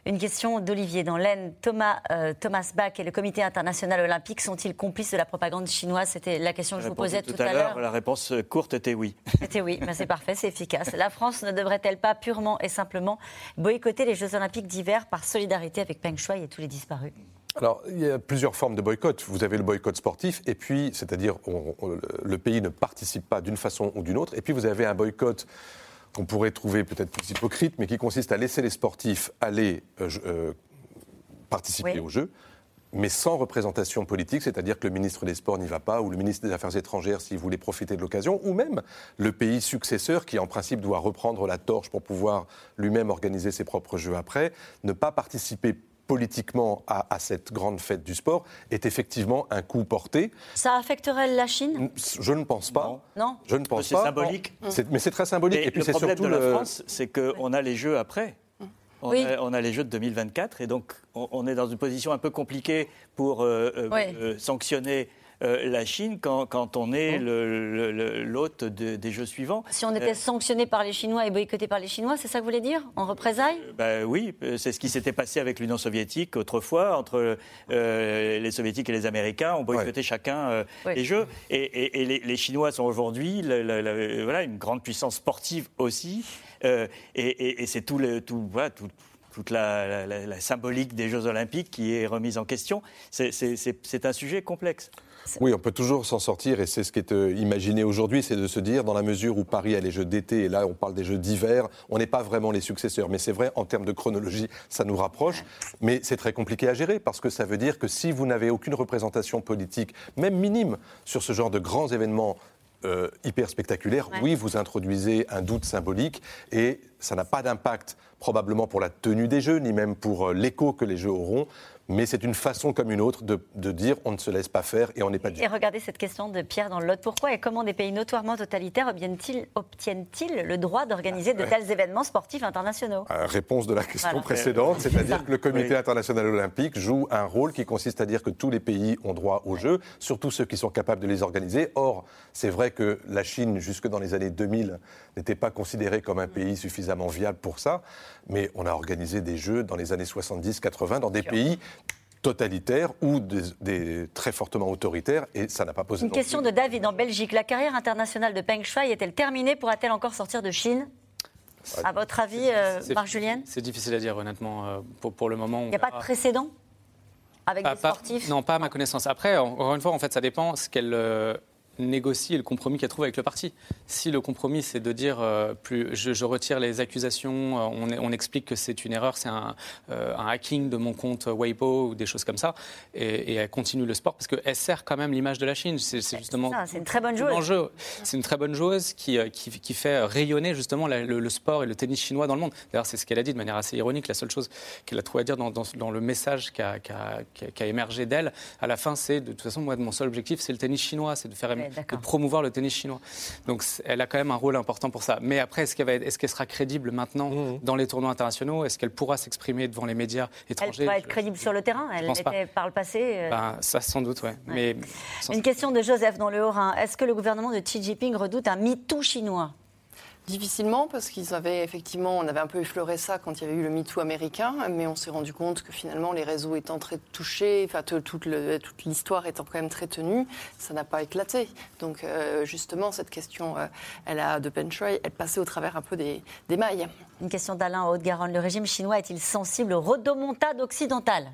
Une question d'Olivier dans l'Aisne. Thomas, euh, Thomas Bach et le Comité international olympique sont-ils complices de la propagande chinoise? C'était la question que je vous posais tout, tout à l'heure, la réponse euh, courte était oui. C'était oui, Ben, c'est parfait, c'est efficace. La France ne devrait-elle pas purement et simplement boycotter les Jeux olympiques d'hiver par solidarité avec Peng Shuai et tous les disparus? Alors, il y a plusieurs formes de boycott. Vous avez le boycott sportif, et puis, c'est-à-dire, on- on- le pays ne participe pas d'une façon ou d'une autre. Et puis, vous avez un boycott qu'on pourrait trouver peut-être plus hypocrite, mais qui consiste à laisser les sportifs aller euh, euh, participer Oui. aux Jeux, mais sans représentation politique, c'est-à-dire que le ministre des Sports n'y va pas, ou le ministre des Affaires étrangères s'il voulait profiter de l'occasion, ou même le pays successeur qui, en principe, doit reprendre la torche pour pouvoir lui-même organiser ses propres Jeux après, ne pas participer politiquement à, à cette grande fête du sport est effectivement un coup porté. Ça affecterait la Chine? Je ne pense pas. Non Je ne pense C'est pas. symbolique. C'est- Mais c'est très symbolique. Et, Et, puis c'est surtout de la le- France, c'est qu'on a les Jeux après. On, Oui. a, on a les Jeux de 2024 et donc on, on est dans une position un peu compliquée pour euh, euh, Oui. euh, sanctionner la Chine quand, on est l'hôte des jeux suivants. Si on était sanctionné par les Chinois et boycotté par les Chinois, c'est ça que vous voulez dire? En représailles? Bah, Oui, c'est ce qui s'était passé avec l'Union soviétique autrefois, entre les soviétiques et les Américains. On boycottait chacun les jeux. Et, les, Chinois sont aujourd'hui voilà, une grande puissance sportive aussi. et, c'est tout, le, tout, voilà, tout toute la, symbolique des Jeux Olympiques qui est remise en question. C'est un sujet complexe. Oui, on peut toujours s'en sortir et c'est ce qui est euh, imaginé aujourd'hui, c'est de se dire, dans la mesure où Paris a les Jeux d'été et là on parle des Jeux d'hiver, on n'est pas vraiment les successeurs. Mais c'est vrai, en termes de chronologie, ça nous rapproche. Mais c'est très compliqué à gérer parce que ça veut dire que si vous n'avez aucune représentation politique, même minime, sur ce genre de grands événements euh, hyper spectaculaires, oui, vous introduisez un doute symbolique et ça n'a pas d'impact probablement pour la tenue des Jeux, ni même pour euh, l'écho que les Jeux auront, mais c'est une façon comme une autre de, dire on ne se laisse pas faire et on n'est pas du Et regardez cette question de Pierre dans le Lot. Pourquoi et comment des pays notoirement totalitaires obtiennent-ils, le droit d'organiser de tels événements sportifs internationaux? Euh, Réponse de la question précédente, c'est-à-dire que le Comité international olympique joue un rôle qui consiste à dire que tous les pays ont droit aux Jeux, surtout ceux qui sont capables de les organiser. Or, c'est vrai que la Chine, jusque dans les années 2000, n'était pas considérée comme un pays suffisamment viable pour ça mais on a organisé des jeux dans les années 70-80 dans des pays totalitaires ou des, très fortement autoritaires, et ça n'a pas posé Une question de David en Belgique. La carrière internationale de Peng Shuai est-elle terminée Pourra-t-elle encore sortir de Chine? À votre avis, euh, Marc Julien C'est difficile à dire, honnêtement. Euh, pour, pour le moment, il n'y a pas de précédent avec des sportifs? Non, pas à ma connaissance. Après, encore une fois, en fait, ça dépend ce qu'elle euh, négocier le compromis qu'elle trouve avec le parti. Si le compromis, c'est de dire euh, plus, je, retire les accusations, euh, on, explique que c'est une erreur, c'est un, euh, hacking de mon compte Weibo ou des choses comme ça, et, elle continue le sport parce qu'elle sert quand même l'image de la Chine. C'est justement. C'est une très bonne joueuse. C'est une très bonne joueuse qui, qui, fait rayonner justement le, sport et le tennis chinois dans le monde. D'ailleurs, c'est ce qu'elle a dit de manière assez ironique. La seule chose qu'elle a trouvé à dire dans, dans, le message qui a, qui a, émergé d'elle, à la fin, c'est de toute façon, moi, mon seul objectif, c'est le tennis chinois, c'est de faire de promouvoir le tennis chinois. Donc elle a quand même un rôle important pour ça. Mais après, est-ce qu'elle est sera crédible maintenant mmh. dans les tournois internationaux? Est-ce qu'elle pourra s'exprimer devant les médias étrangers? Elle pourra être crédible sur le terrain? Elle était par le passé euh, ben, Ça, sans doute, oui. Mais, Une question de Joseph dans le Haut-Rhin. Est-ce que le gouvernement de Xi Jinping redoute un MeToo chinois? Difficilement, parce qu'ils avaient effectivement, on avait un peu effleuré ça quand il y avait eu le MeToo américain, mais on s'est rendu compte que finalement, les réseaux étant très touchés, enfin, toute l'histoire étant quand même très tenue, ça n'a pas éclaté. Donc, euh, justement, cette question euh, elle a, de Penshui, elle passait au travers un peu des, mailles. Une question d'Alain Haute-Garonne. Le régime chinois est-il sensible aux rodomontades occidentales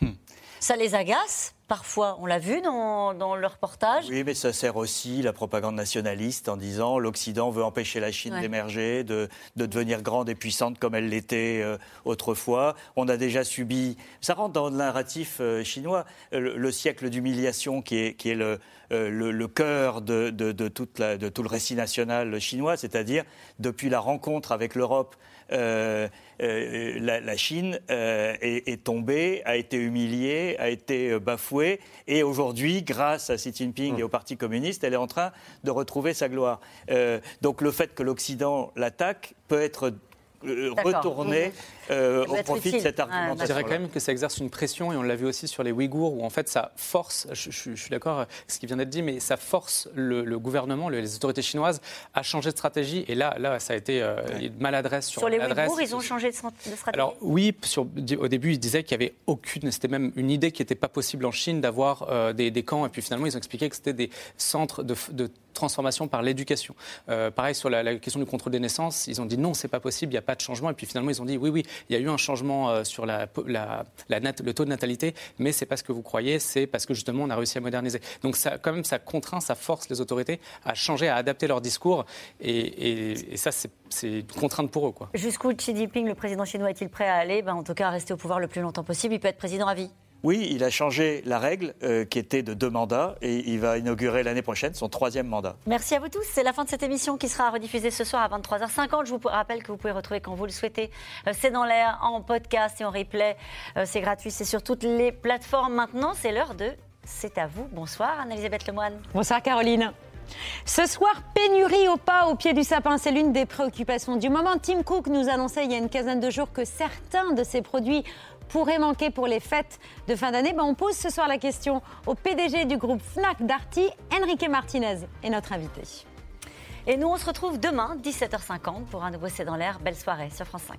hmm. Ça les agace? Parfois, on l'a vu dans, le reportage. Oui, mais ça sert aussi la propagande nationaliste en disant l'Occident veut empêcher la Chine d'émerger, de, devenir grande et puissante comme elle l'était euh, autrefois. On a déjà subi, ça rentre dans le narratif euh, chinois, euh, le, siècle d'humiliation qui est, qui est le, le, cœur de, de, toute la, de tout le récit national chinois, c'est-à-dire depuis la rencontre avec l'Europe. La, la, Chine est, tombée, a été humiliée, a été bafouée et aujourd'hui, grâce à Xi Jinping et au Parti communiste, elle est en train de retrouver sa gloire. Euh, donc le fait que l'Occident l'attaque peut être euh, retourné euh, au profit de cette argumentation. Je dirais quand même que ça exerce une pression, et on l'a vu aussi sur les Ouïghours, où en fait ça force, je, suis d'accord avec ce qui vient d'être dit, mais ça force le, gouvernement, les autorités chinoises à changer de stratégie. Et là, là ça a été euh, maladresse sur, sur les Ouïghours, ils ont changé de stratégie Alors oui, sur, au début, ils disaient qu'il n'y avait aucune, c'était même une idée qui n'était pas possible en Chine d'avoir des, camps, et puis finalement ils ont expliqué que c'était des centres de, de transformation par l'éducation. Euh, pareil sur la, question du contrôle des naissances, ils ont dit non, c'est pas possible, il n'y a pas de changement. Et puis finalement, ils ont dit oui, oui, il y a eu un changement euh, sur le taux de natalité, mais c'est pas ce que vous croyez, c'est parce que justement on a réussi à moderniser. Donc quand même, ça contraint, ça force les autorités à changer, à adapter leur discours, et, et, ça, c'est une contrainte pour eux. Jusqu'où Xi Jinping, le président chinois, est-il prêt à aller? Ben, En tout cas, à rester au pouvoir le plus longtemps possible. Il peut être président à vie. Oui, il a changé la règle euh, qui était de deux mandats et il va inaugurer l'année prochaine son troisième mandat. Merci à vous tous. C'est la fin de cette émission qui sera rediffusée ce soir à 23h50. Je vous rappelle que vous pouvez retrouver quand vous le souhaitez. Euh, c'est dans l'air, en podcast et en replay. Euh, c'est gratuit, c'est sur toutes les plateformes maintenant. C'est l'heure de C'est à vous. Bonsoir Anne-Elisabeth Lemoine. Bonsoir Caroline. Ce soir, pénurie au pas au pied du sapin, c'est l'une des préoccupations du moment. Tim Cook nous annonçait il y a une quinzaine de jours que certains de ces produits pourraient manquer pour les fêtes de fin d'année. Ben, on pose ce soir la question au PDG du groupe Fnac Darty, Enrique Martinez, est notre invité. Et nous, on se retrouve demain, 17h50, pour un nouveau C'est dans l'air. Belle soirée sur France 5.